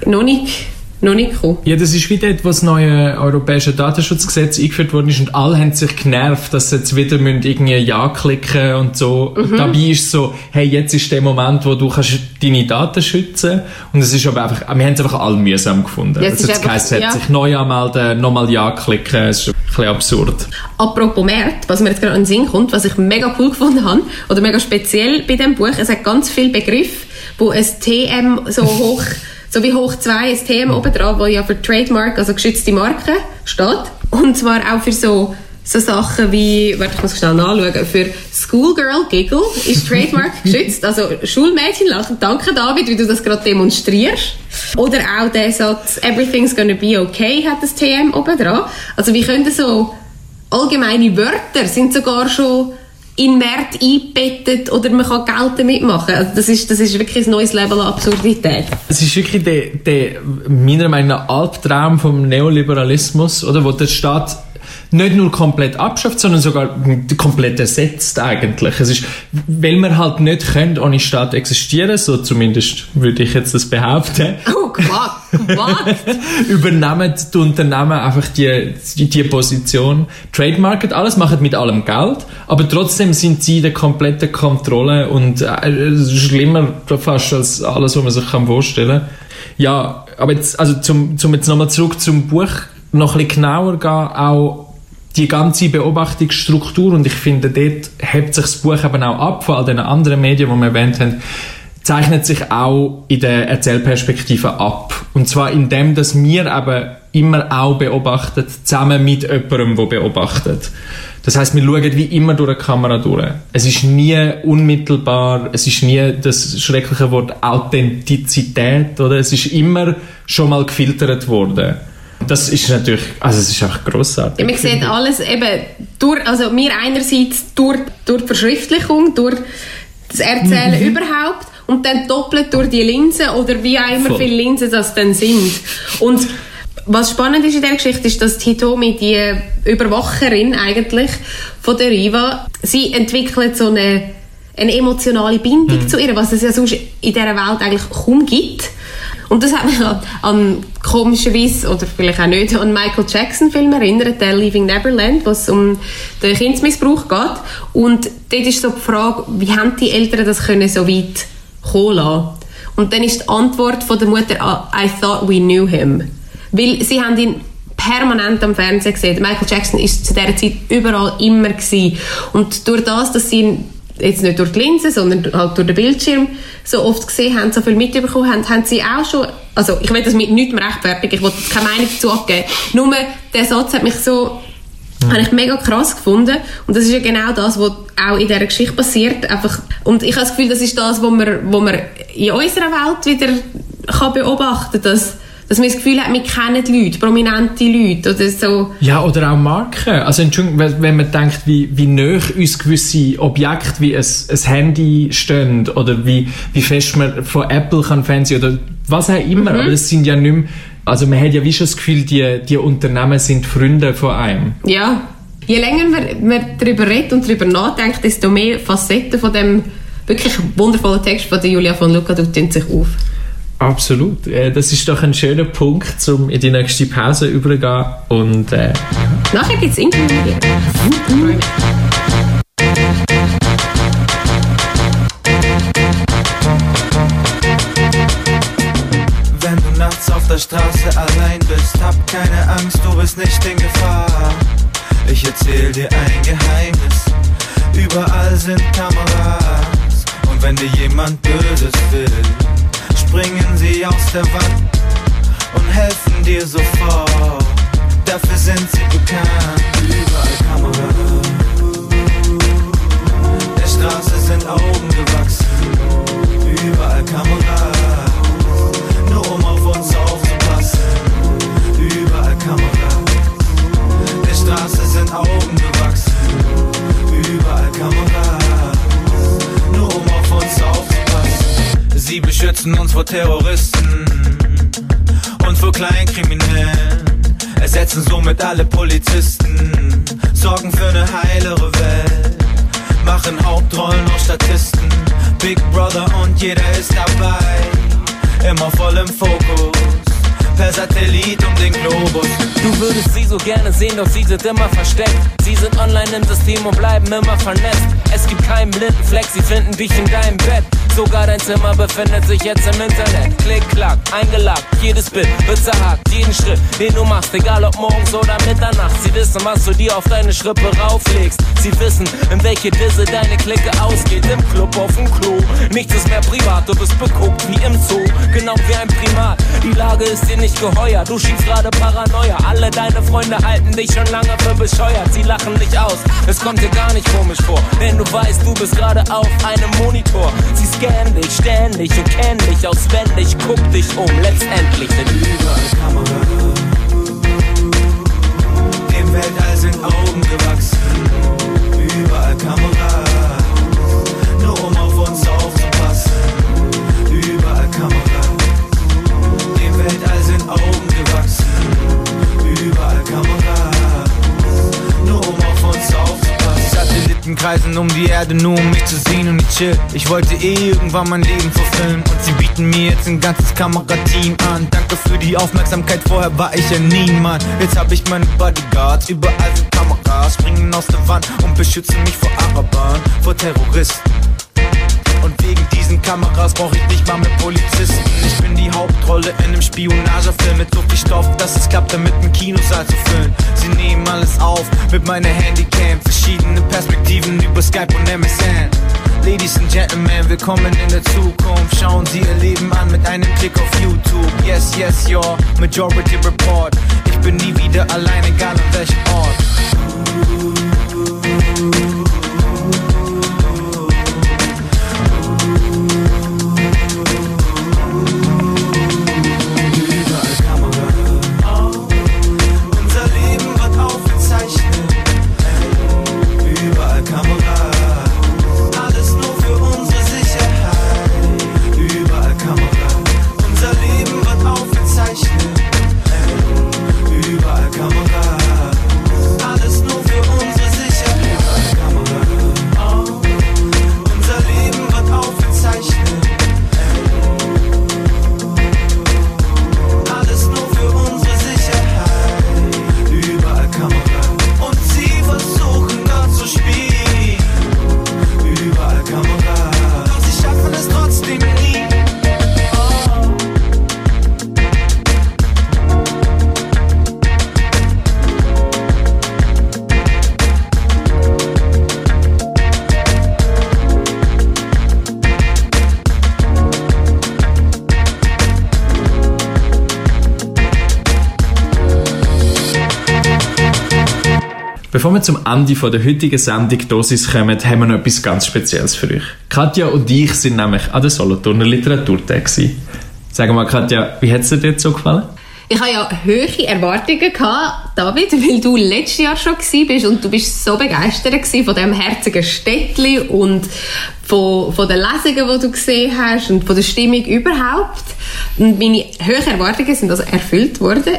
noch nicht, noch nicht gekommen. Ja, das ist wie dort, wo das neue europäische Datenschutzgesetz eingeführt worden ist und alle haben sich genervt, dass sie jetzt wieder müssen irgendwie Ja klicken und so. Mhm. Dabei ist so, hey, jetzt ist der Moment, wo du kannst deine Daten schützen und es ist aber einfach, wir haben es einfach alle mühsam gefunden. Ja, also jetzt heisst, es ja. hat sich neu anmelden, nochmal Ja klicken, es ist ein bisschen absurd. Apropos Märkte, was mir jetzt gerade in den Sinn kommt, was ich mega cool gefunden habe, oder mega speziell bei dem Buch, es hat ganz viele Begriffe, wo ein TM so hoch, so wie hoch 2, ein TM oben dran, wo ja für Trademark, also geschützte Marken, steht. Und zwar auch für so, so Sachen wie, warte, ich muss schnell nachschauen, für Schoolgirl Giggle ist Trademark geschützt, also Schulmädchen lachen. Danke David, wie du das gerade demonstrierst. Oder auch der Satz, everything's gonna be okay, hat das TM oben dran. Also wie können so allgemeine Wörter sind sogar schon in Märkte eingebettet oder man kann Geld damit machen. Also das, ist, das ist wirklich ein neues Level an Absurdität. Es ist wirklich der, der meiner Meinung nach Albtraum vom Neoliberalismus, oder, wo der Staat nicht nur komplett abschafft, sondern sogar komplett ersetzt eigentlich. Es ist, weil wir halt nicht können ohne Staat existieren, so zumindest würde ich jetzt das behaupten, Oh, Quatsch, Quatsch. übernehmen die Unternehmen einfach die, die, die Position, trademarket alles, machen mit allem Geld, aber trotzdem sind sie in der kompletten Kontrolle und äh, schlimmer fast als alles, was man sich kann vorstellen kann. Ja, aber jetzt, also zum, zum jetzt nochmal zurück zum Buch, noch ein bisschen genauer gehen, auch die ganze Beobachtungsstruktur und ich finde, dort hebt sich das Buch eben auch ab von all den anderen Medien, die wir erwähnt haben, zeichnet sich auch in der Erzählperspektive ab. Und zwar in dem, dass wir eben immer auch beobachtet, zusammen mit jemandem, der beobachtet. Das heißt, wir schauen wie immer durch eine Kamera durch. Es ist nie unmittelbar, es ist nie das schreckliche Wort Authentizität, oder? Es ist immer schon mal gefiltert worden. Das ist natürlich, also es ist einfach grossartig. Ja, man sieht alles eben durch, also wir einerseits durch, durch die Verschriftlichung, durch das Erzählen Mhm. überhaupt und dann doppelt durch die Linsen oder wie auch immer Voll. viele Linsen das dann sind. Und was spannend ist in dieser Geschichte, ist, dass Hitomi, die Überwacherin eigentlich von der Riva, sie entwickelt so eine, eine emotionale Bindung Mhm. zu ihr, was es ja sonst in dieser Welt eigentlich kaum gibt. Und das hat mich an, an komischerweise, oder vielleicht auch nicht, an Michael Jackson-Film erinnert, der Leaving Neverland, wo es um den Kindsmissbrauch geht. Und dort ist so die Frage, wie haben die Eltern das können so weit kommen lassen? Und dann ist die Antwort von der Mutter, ah, I thought we knew him. Weil sie haben ihn permanent am Fernsehen gesehen. Michael Jackson ist zu dieser Zeit überall immer gewesen. Und durch das, dass sie jetzt nicht durch die Linse, sondern halt durch den Bildschirm so oft gesehen haben, so viel mitbekommen haben, haben sie auch schon, also ich will das mit nichts mehr rechtfertigen, ich will keine Meinung dazu abgeben, nur der Satz hat mich so habe ich mega krass gefunden und das ist ja genau das, was auch in dieser Geschichte passiert einfach und ich habe das Gefühl, das ist das, was man, was man in unserer Welt wieder kann beobachten dass dass man das Gefühl hat, wir kennen Leute, prominente Leute oder so. Ja, oder auch Marken. Also Entschuldigung, wenn man denkt, wie, wie näher uns gewisse Objekte wie ein, ein Handy stehen oder wie, wie fest man von Apple kann Fernsehen oder was auch immer, aber das sind ja nicht mehr, also man hat ja wie schon das Gefühl, die, die Unternehmen sind Freunde von einem. Ja. Je länger man, man darüber redet und darüber nachdenkt, desto mehr Facetten von dem wirklich wundervollen Text von der Julia von Luca tun sich auf. Absolut. Äh, Das ist doch ein schöner Punkt, um in die nächste Pause überzugehen und äh, Nachher gibt es Interview mit ihr. Freue mich. Wenn du nachts auf der Straße allein bist, hab keine Angst, du bist nicht in Gefahr. Ich erzähl dir ein Geheimnis, überall sind Kameras. Und wenn dir jemand Böses will, springen sie aus der Wand und helfen dir sofort. Dafür sind sie bekannt, überall Kameras. Der Straße sind Augen gewachsen, überall Kameras nur um auf uns aufzupassen. Überall Kameras, der Straße sind Augen gewachsen. Überall Kameras, nur um auf uns aufzupassen. Sie beschützen uns vor Terroristen und vor Kleinkriminellen. Ersetzen somit alle Polizisten, sorgen für eine heilere Welt. Machen Hauptrollen aus Statisten, Big Brother und jeder ist dabei immer voll im Fokus. Per Satellit um den Globus. Du würdest sie so gerne sehen, doch sie sind immer versteckt. Sie sind online im System und bleiben immer vernetzt. Es gibt keinen blinden Fleck, sie finden dich in deinem Bett. Sogar dein Zimmer befindet sich jetzt im Internet. Klick, klack, eingelaggt, jedes Bild wird zerhackt. Jeden Schritt, den du machst, egal ob morgens oder Mitternacht. Sie wissen, was du dir auf deine Schrippe rauflegst. Sie wissen, in welche Disse deine Clique ausgeht. Im Club, auf dem Klo. Nichts ist mehr privat, du bist beguckt wie im Zoo. Genau wie ein Primat. Die Lage ist dir nicht geheuer, du schiebst gerade Paranoia. Alle deine Freunde halten dich schon lange für bescheuert. Sie lachen dich aus, es kommt dir gar nicht komisch vor. Denn du weißt, du bist gerade auf einem Monitor. Sie scannen dich ständig und kennen dich auswendig. Guck dich um, letztendlich sind überall Kameras. Im Weltall sind Augen gewachsen. Überall Kameras. Nur um auf uns aufzupassen. Satelliten kreisen um die Erde nur um mich zu sehen und ich chill. Ich wollte eh irgendwann mein Leben verfilmen und sie bieten mir jetzt ein ganzes Kamerateam an. Danke für die Aufmerksamkeit, vorher war ich ja niemand. Jetzt hab ich meine Bodyguards, überall sind Kameras, springen aus der Wand und beschützen mich vor Arabern, vor Terroristen. Und wegen diesen Kameras brauch ich nicht mal mehr Polizisten. Ich bin die Hauptrolle in einem Spionagefilm mit so viel Stoff, dass es klappt, damit ein Kinosaal zu füllen. Sie nehmen alles auf mit meiner Handycam, verschiedene Perspektiven über Skype und MSN. Ladies and Gentlemen, willkommen in der Zukunft. Schauen Sie Ihr Leben an mit einem Klick auf YouTube. Yes, yes, your Majority Report. Ich bin nie wieder allein, egal an welchem Ort. Bevor wir zum Ende von der heutigen Sendung Dosis kommen, haben wir noch etwas ganz Spezielles für euch. Katja und ich sind nämlich an der Solothurner Literaturtag. Sag mal, Katja, wie hat es dir dort so gefallen? Ich habe ja hohe Erwartungen gehabt, David, weil du letztes Jahr schon bist und du bist so begeistert von dem herzigen Städtli und von, von den Lesungen, die du gesehen hast und von der Stimmung überhaupt. Und meine hohen Erwartungen sind also erfüllt worden.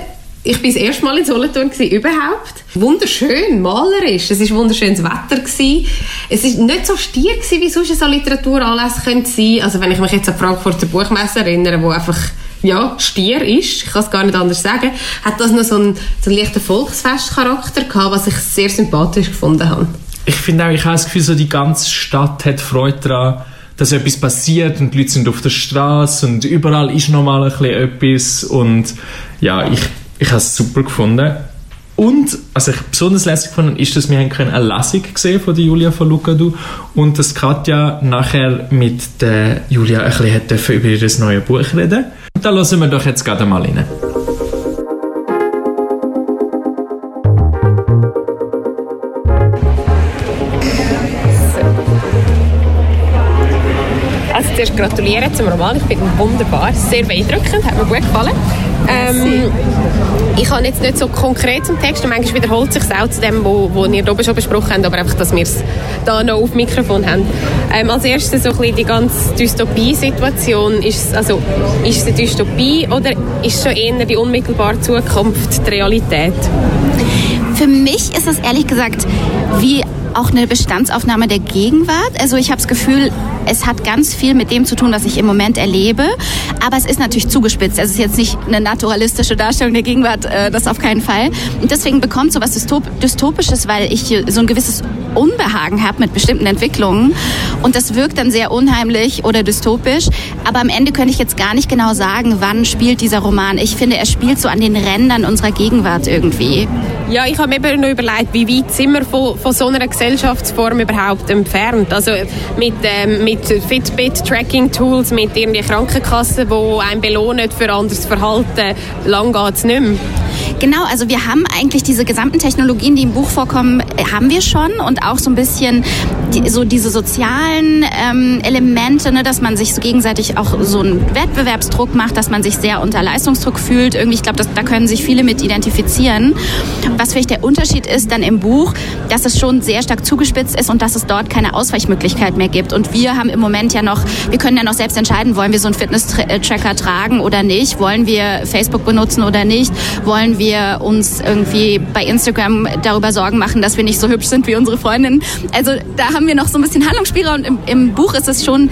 Ich bin das erste Mal in Solothurn überhaupt. Wunderschön, malerisch. Es war wunderschönes Wetter gewesen. Es ist nicht so stier gewesen, wie sonst so Literaturanlässe könnte sein. Also wenn ich mich jetzt an Frankfurter Buchmesse erinnere, wo einfach ja, Stier ist, ich kann es gar nicht anders sagen, hat das noch so einen, so einen leichten Volksfestcharakter gehabt, was ich sehr sympathisch gefunden habe. Ich finde auch, ich habe das Gefühl, so die ganze Stadt hat Freude daran, dass etwas passiert und die Leute sind auf der Straße und überall ist nochmal ein bisschen etwas und ja, ich, ich habe es super gefunden. Und, was ich besonders lässig gefunden ist, dass wir eine Lesung gesehen von der Julia von Lukadu und dass Katja nachher mit der Julia ein bisschen hat über ihr neues Buch reden. Und da hören wir doch jetzt gerade mal rein. Also zuerst gratulieren zum Roman. Ich finde wunderbar, sehr beeindruckend, hat mir gut gefallen. Ähm, ich habe jetzt nicht so konkret zum Text und manchmal wiederholt sich auch zu dem, wo, wo ihr oben schon besprochen habt, aber einfach, dass wir es da noch auf Mikrofon haben. Ähm, als erstes so ein bisschen die ganze Dystopie-Situation. Ist es, also, ist es eine Dystopie oder ist es schon eher die unmittelbare Zukunft die Realität? Für mich ist es ehrlich gesagt wie auch eine Bestandsaufnahme der Gegenwart. Also ich habe das Gefühl, es hat ganz viel mit dem zu tun, was ich im Moment erlebe. Aber es ist natürlich zugespitzt. Es ist jetzt nicht eine naturalistische Darstellung der Gegenwart, äh, das auf keinen Fall. Und deswegen bekommt so was Dystop Dystopisches, weil ich so ein gewisses Unbehagen habe mit bestimmten Entwicklungen. Und das wirkt dann sehr unheimlich oder dystopisch. Aber am Ende könnte ich jetzt gar nicht genau sagen, wann spielt dieser Roman. Ich finde, er spielt so an den Rändern unserer Gegenwart irgendwie. Ja, ich habe mir eben noch überlegt, wie weit sind wir von, von so einer Gesellschaftsform überhaupt entfernt. Also mit, ähm, mit Fitbit-Tracking-Tools, mit irgendwie Krankenkassen, die einen belohnen für anderes Verhalten, lang geht es nicht mehr. Genau, also wir haben eigentlich diese gesamten Technologien, die im Buch vorkommen, äh, haben wir schon und auch so ein bisschen die, so diese sozialen ähm, Elemente, ne, dass man sich so gegenseitig auch so einen Wettbewerbsdruck macht, dass man sich sehr unter Leistungsdruck fühlt. Irgendwie, ich glaube, da können sich viele mit identifizieren. Was vielleicht der Unterschied ist dann im Buch, dass es schon sehr stark zugespitzt ist und dass es dort keine Ausweichmöglichkeit mehr gibt. Und wir haben im Moment ja noch, wir können ja noch selbst entscheiden, wollen wir so einen Fitness-Tracker tragen oder nicht, wollen wir Facebook benutzen oder nicht, wollen wir uns irgendwie bei Instagram darüber Sorgen machen, dass wir nicht so hübsch sind wie unsere Freundinnen. Also da haben wir noch so ein bisschen Handlungsspielraum im, im Buch ist es schon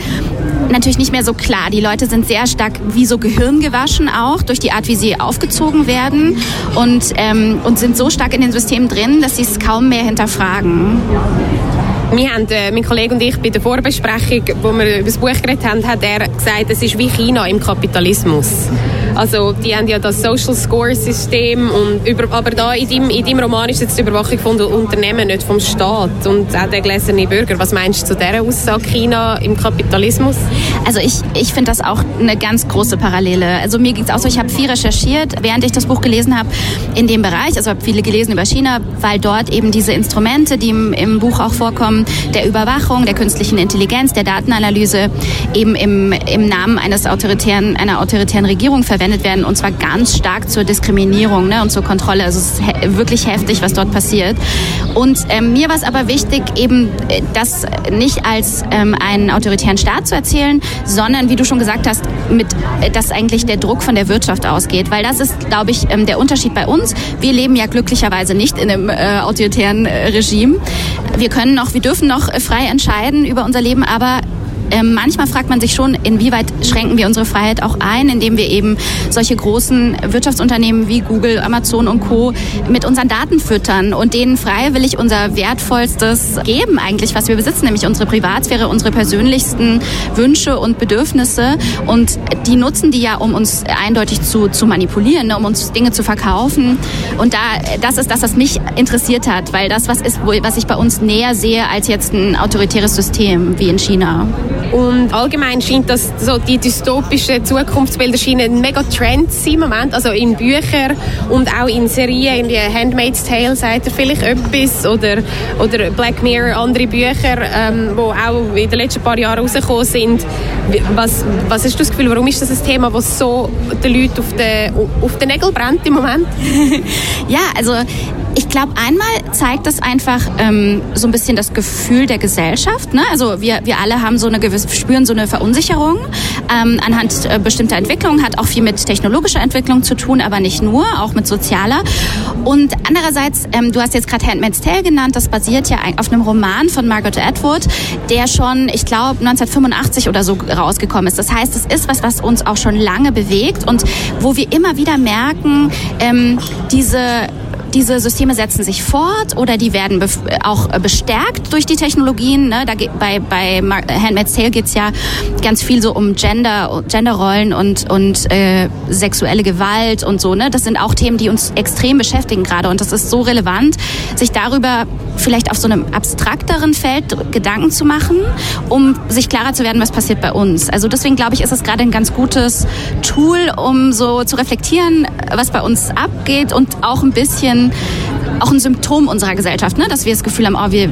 natürlich nicht mehr so klar. Die Leute sind sehr stark wie so gehirngewaschen auch durch die Art, wie sie aufgezogen werden und, ähm, und sind so stark in den Systemen drin, dass sie es kaum mehr hinterfragen. Wir haben, äh, mein Kollege und ich, bei der Vorbesprechung, wo wir über das Buch geredet haben, hat er gesagt, es ist wie China im Kapitalismus. Also die haben ja das Social Score System und über, aber da in deinem, in deinem Roman ist jetzt die Überwachung von Unternehmen, nicht vom Staat und auch der gläserne Bürger. Was meinst du zu dieser Aussage China im Kapitalismus? Also ich, ich finde das auch eine ganz große Parallele. Also mir ging es auch so, ich habe viel recherchiert, während ich das Buch gelesen habe, in dem Bereich. Also habe viele gelesen über China, weil dort eben diese Instrumente, die im, im Buch auch vorkommen, der Überwachung, der künstlichen Intelligenz, der Datenanalyse eben im, im Namen eines autoritären, einer autoritären Regierung verwendet werden und zwar ganz stark zur Diskriminierung ne, und zur Kontrolle. Also es ist he wirklich heftig, was dort passiert. Und ähm, mir war es aber wichtig, eben äh, das nicht als ähm, einen autoritären Staat zu erzählen, sondern wie du schon gesagt hast, mit, äh, dass eigentlich der Druck von der Wirtschaft ausgeht. Weil das ist, glaube ich, ähm, der Unterschied bei uns. Wir leben ja glücklicherweise nicht in einem äh, autoritären äh, Regime. Wir können noch, wir dürfen noch äh, frei entscheiden über unser Leben, aber ähm, manchmal fragt man sich schon, inwieweit schränken wir unsere Freiheit auch ein, indem wir eben solche großen Wirtschaftsunternehmen wie Google, Amazon und Co. mit unseren Daten füttern und denen freiwillig unser wertvollstes geben eigentlich, was wir besitzen, nämlich unsere Privatsphäre, unsere persönlichsten Wünsche und Bedürfnisse und die nutzen die ja, um uns eindeutig zu, zu manipulieren, ne, um uns Dinge zu verkaufen und da, das ist das, was mich interessiert hat, weil das was ist, was ich bei uns näher sehe als jetzt ein autoritäres System wie in China. Und allgemein scheint das so die dystopischen Zukunftsbilder scheinen ein mega Trend zu sein im Moment. Also in Büchern und auch in Serien, in Handmaid's Tale sagt er vielleicht etwas oder, oder Black Mirror, andere Bücher, ähm, auch in den letzten paar Jahren rausgekommen sind. Was, was hast du das Gefühl, warum ist das ein Thema, das so den Leuten auf den, auf den Nägeln brennt im Moment? Ja, also ich glaube, einmal zeigt das einfach ähm, so ein bisschen das Gefühl der Gesellschaft. Ne? Also wir, wir alle haben so eine gewisse, spüren so eine Verunsicherung ähm, anhand äh, bestimmter Entwicklungen, hat auch viel mit technologischer Entwicklung zu tun, aber nicht nur, auch mit sozialer. Und andererseits, ähm, du hast jetzt gerade Handmaid's Tale genannt, das basiert ja auf einem Roman von Margaret Atwood, der schon, ich glaube, 1985 oder so rausgekommen ist. Das heißt, es ist was, was uns auch schon lange bewegt und wo wir immer wieder merken, ähm, diese diese Systeme setzen sich fort oder die werden auch äh, bestärkt durch die Technologien. Ne? Da geht, bei bei Handmaid's Tale geht es ja ganz viel so um Gender, Genderrollen und, und äh, sexuelle Gewalt und so. Ne? Das sind auch Themen, die uns extrem beschäftigen gerade. Und das ist so relevant, sich darüber vielleicht auf so einem abstrakteren Feld Gedanken zu machen, um sich klarer zu werden, was passiert bei uns. Also deswegen glaube ich, ist es gerade ein ganz gutes Tool, um so zu reflektieren, was bei uns abgeht und auch ein bisschen auch ein Symptom unserer Gesellschaft, ne? dass wir das Gefühl haben, oh, wir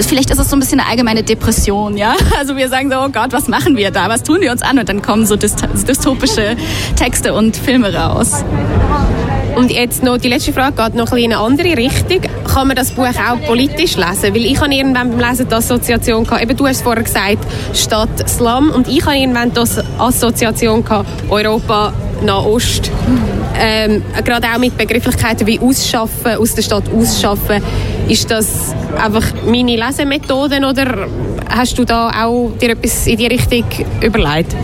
vielleicht ist es so ein bisschen eine allgemeine Depression, ja? Also wir sagen so, oh Gott, was machen wir da? Was tun wir uns an? Und dann kommen so dyst- dystopische Texte und Filme raus. Und jetzt noch die letzte Frage geht noch ein bisschen in eine andere Richtung. Kann man das Buch auch politisch lesen? Weil ich habe irgendwann beim Lesen die Assoziation gehabt, eben du hast vorher gesagt, Stadt Slum und ich habe irgendwann die As- Assoziation gehabt, Europa, Nahost. Ähm, gerade auch mit Begrifflichkeiten wie ausschaffen, aus der Stadt ausschaffen. Ist das einfach meine Lesemethoden oder hast du da auch dir etwas in die Richtung überlegt?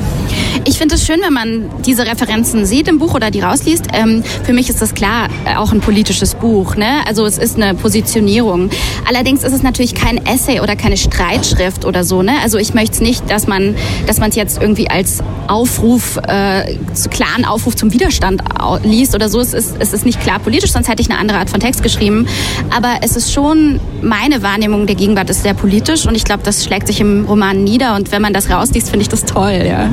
Ich finde es schön, wenn man diese Referenzen sieht im Buch oder die rausliest. Ähm, für mich ist das klar äh, auch ein politisches Buch. Ne? Also es ist eine Positionierung. Allerdings ist es natürlich kein Essay oder keine Streitschrift oder so. Ne? Also ich möchte es nicht, dass man dass man es jetzt irgendwie als Aufruf, äh, klaren Aufruf zum Widerstand liest oder so. Es ist, es ist nicht klar politisch, sonst hätte ich eine andere Art von Text geschrieben. Aber es ist schon, meine Wahrnehmung der Gegenwart ist sehr politisch und ich glaube, das schlägt sich im Roman nieder. Und wenn man das rausliest, finde ich das toll. Ja.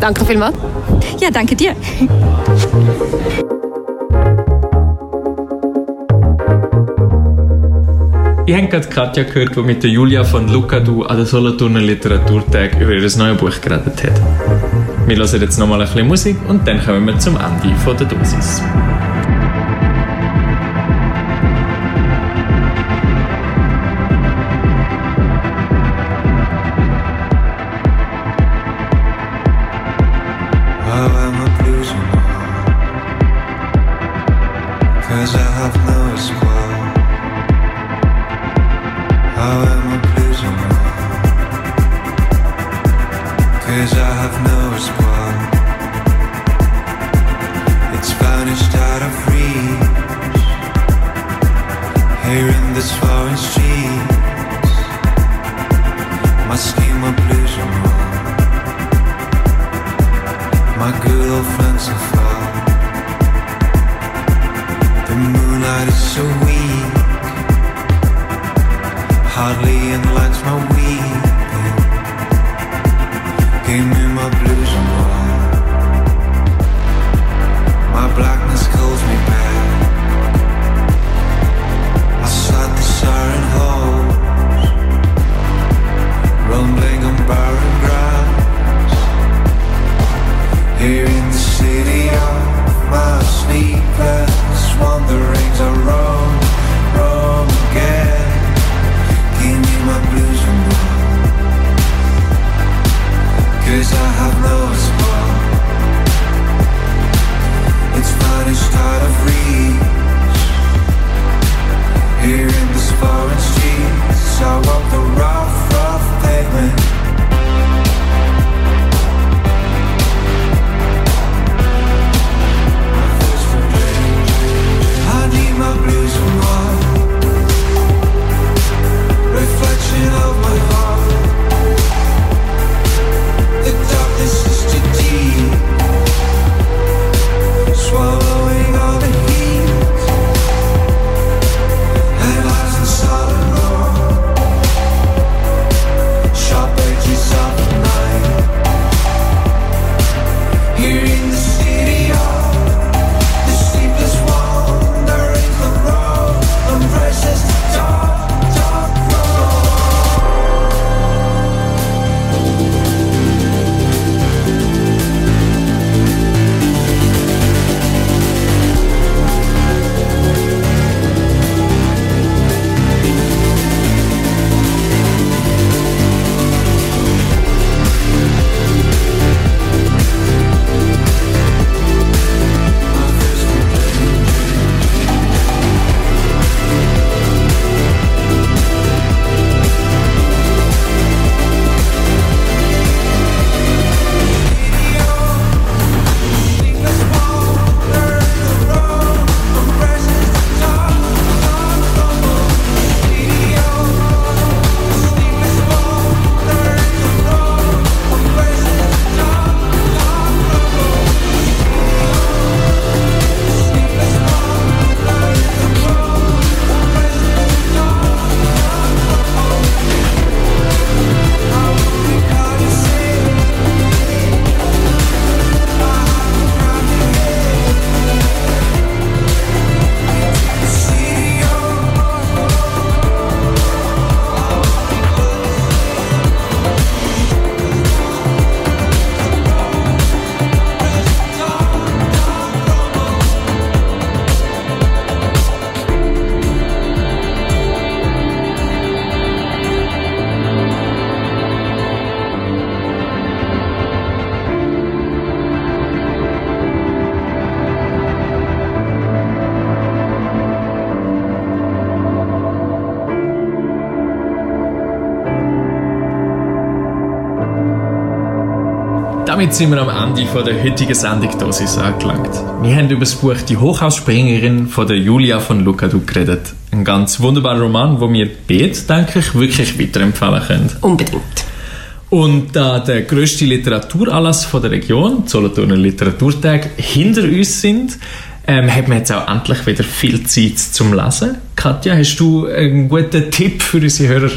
Danke vielmals. Ja, danke dir. Ich habe gerade Katja gehört, die mit der Julia von Lukadu an der Solothurner Literaturtag über ihr neues Buch geredet hat. Wir hören jetzt nochmal ein bisschen Musik und dann kommen wir zum Ende der Dosis. Damit sind wir am Ende von der heutigen Sendung Dosis angelangt. Wir haben über das Buch Die Hochhausspringerin von der Julia von Lucadou geredet. Ein ganz wunderbarer Roman, wo wir beide, denke ich, wirklich weiterempfehlen können. Unbedingt. Und da der grösste Literaturanlass von der Region, die Solothurner Literaturtag, hinter uns sind, ähm, hat man jetzt auch endlich wieder viel Zeit zum Lesen. Katja, hast du einen guten Tipp für unsere Hörer,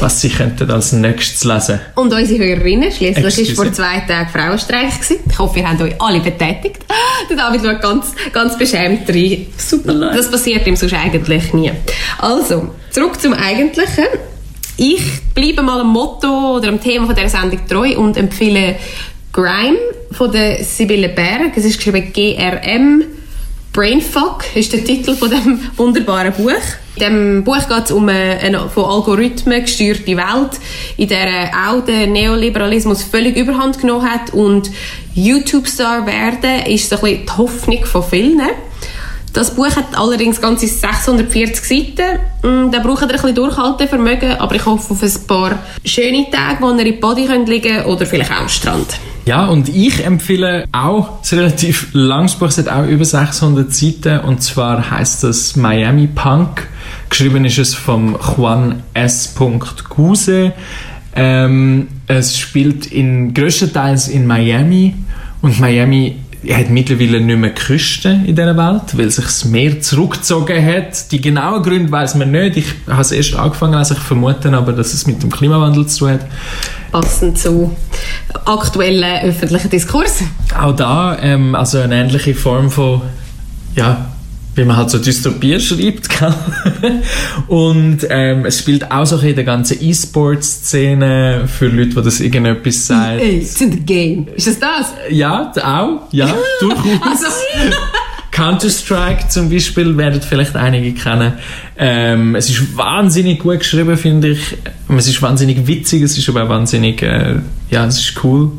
was sie könnten als nächstes lesen? Und unsere Hörerinnen, schließlich Excuse. war vor zwei Tagen Frauenstreik. Gewesen. Ich hoffe, ihr habt euch alle betätigt. Der David schaut ganz, ganz beschämt rein. Super. Das passiert ihm sonst eigentlich nie. Also, zurück zum Eigentlichen. Ich bleibe mal am Motto oder am Thema von dieser Sendung treu und empfehle Grime von der Sibylle Berg. Es ist geschrieben GRM. Brainfuck ist der Titel von dem wunderbaren Buch. In diesem Buch geht es um eine, von Algorithmen gesteuerte Welt, in der auch der Neoliberalismus völlig überhand genommen hat und YouTube-Star werden ist so ein bisschen die Hoffnung von vielen. Das Buch hat allerdings ganze 640 Seiten. Mm, Da braucht ihr ein bisschen Durchhaltevermögen, aber ich hoffe auf ein paar schöne Tage, wo ihr in die Body könnt liegen oder vielleicht auch am Strand. Ja, und ich empfehle auch ein relativ langes Buch, es hat auch über 600 Seiten, und zwar heißt das Miami Punk. Geschrieben ist es vom Juan S. Guse. Ähm, es spielt in größtenteils in Miami und Miami hat mittlerweile nicht mehr Küsten in dieser Welt, weil sich das Meer zurückgezogen hat. Die genauen Gründe weiß man nicht. Ich habe es erst angefangen, also ich vermute aber, dass es mit dem Klimawandel zu tun hat. Passend zu aktuellen öffentlichen Diskursen. Auch da, ähm, also eine ähnliche Form von, ja, wie man halt so Dystopie schreibt, gell? Und ähm, es spielt auch so in der ganzen E-Sport-Szene für Leute, die das irgendetwas sagen. Ey, it's in the game. Ist das das? Ja, auch, ja, durchaus. Also, Counter-Strike zum Beispiel werdet vielleicht einige kennen. Ähm, es ist wahnsinnig gut geschrieben, finde ich. Es ist wahnsinnig witzig, es ist aber auch wahnsinnig, äh, ja, es ist cool.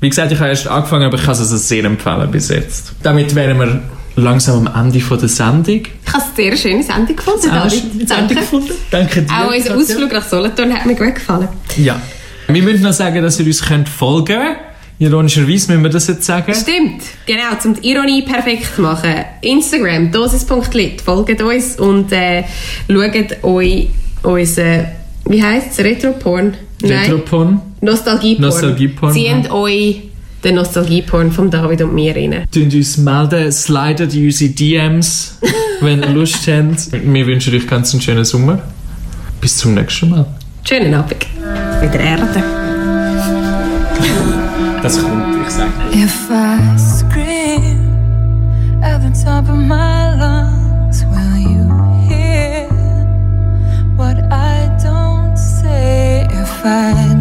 Wie gesagt, ich habe erst angefangen, aber ich kann es also sehr empfehlen bis jetzt. Damit wären wir langsam am Ende von der Sendung. ich habe eine sehr schöne Sendung gefunden, David. schöne Sendung gefunden. Danke dir. Auch unser. Ausflug nach Solothurn hat mir gut gefallen. Ja. Wir müssen noch sagen, dass ihr uns könnt folgen könnt. Ironischerweise müssen wir das jetzt sagen. Stimmt, genau, um die Ironie perfekt zu machen. Instagram, dosis.lit, folgt uns und äh, schaut euch unseren, wie heisst es, Retroporn? Retroporn. Nostalgieporn. Nostalgieporn, Zieht ja. euch den Nostalgieporn von David und mir rein. Tun uns melden, slidet in unsere DMs, wenn ihr Lust habt. Wir wünschen euch ganz einen schönen Sommer. Bis zum nächsten Mal. Schönen Abend. Wieder Erde. Das kommt, ich sage. If I scream at the top of my lungs, will you hear what I don't say? If I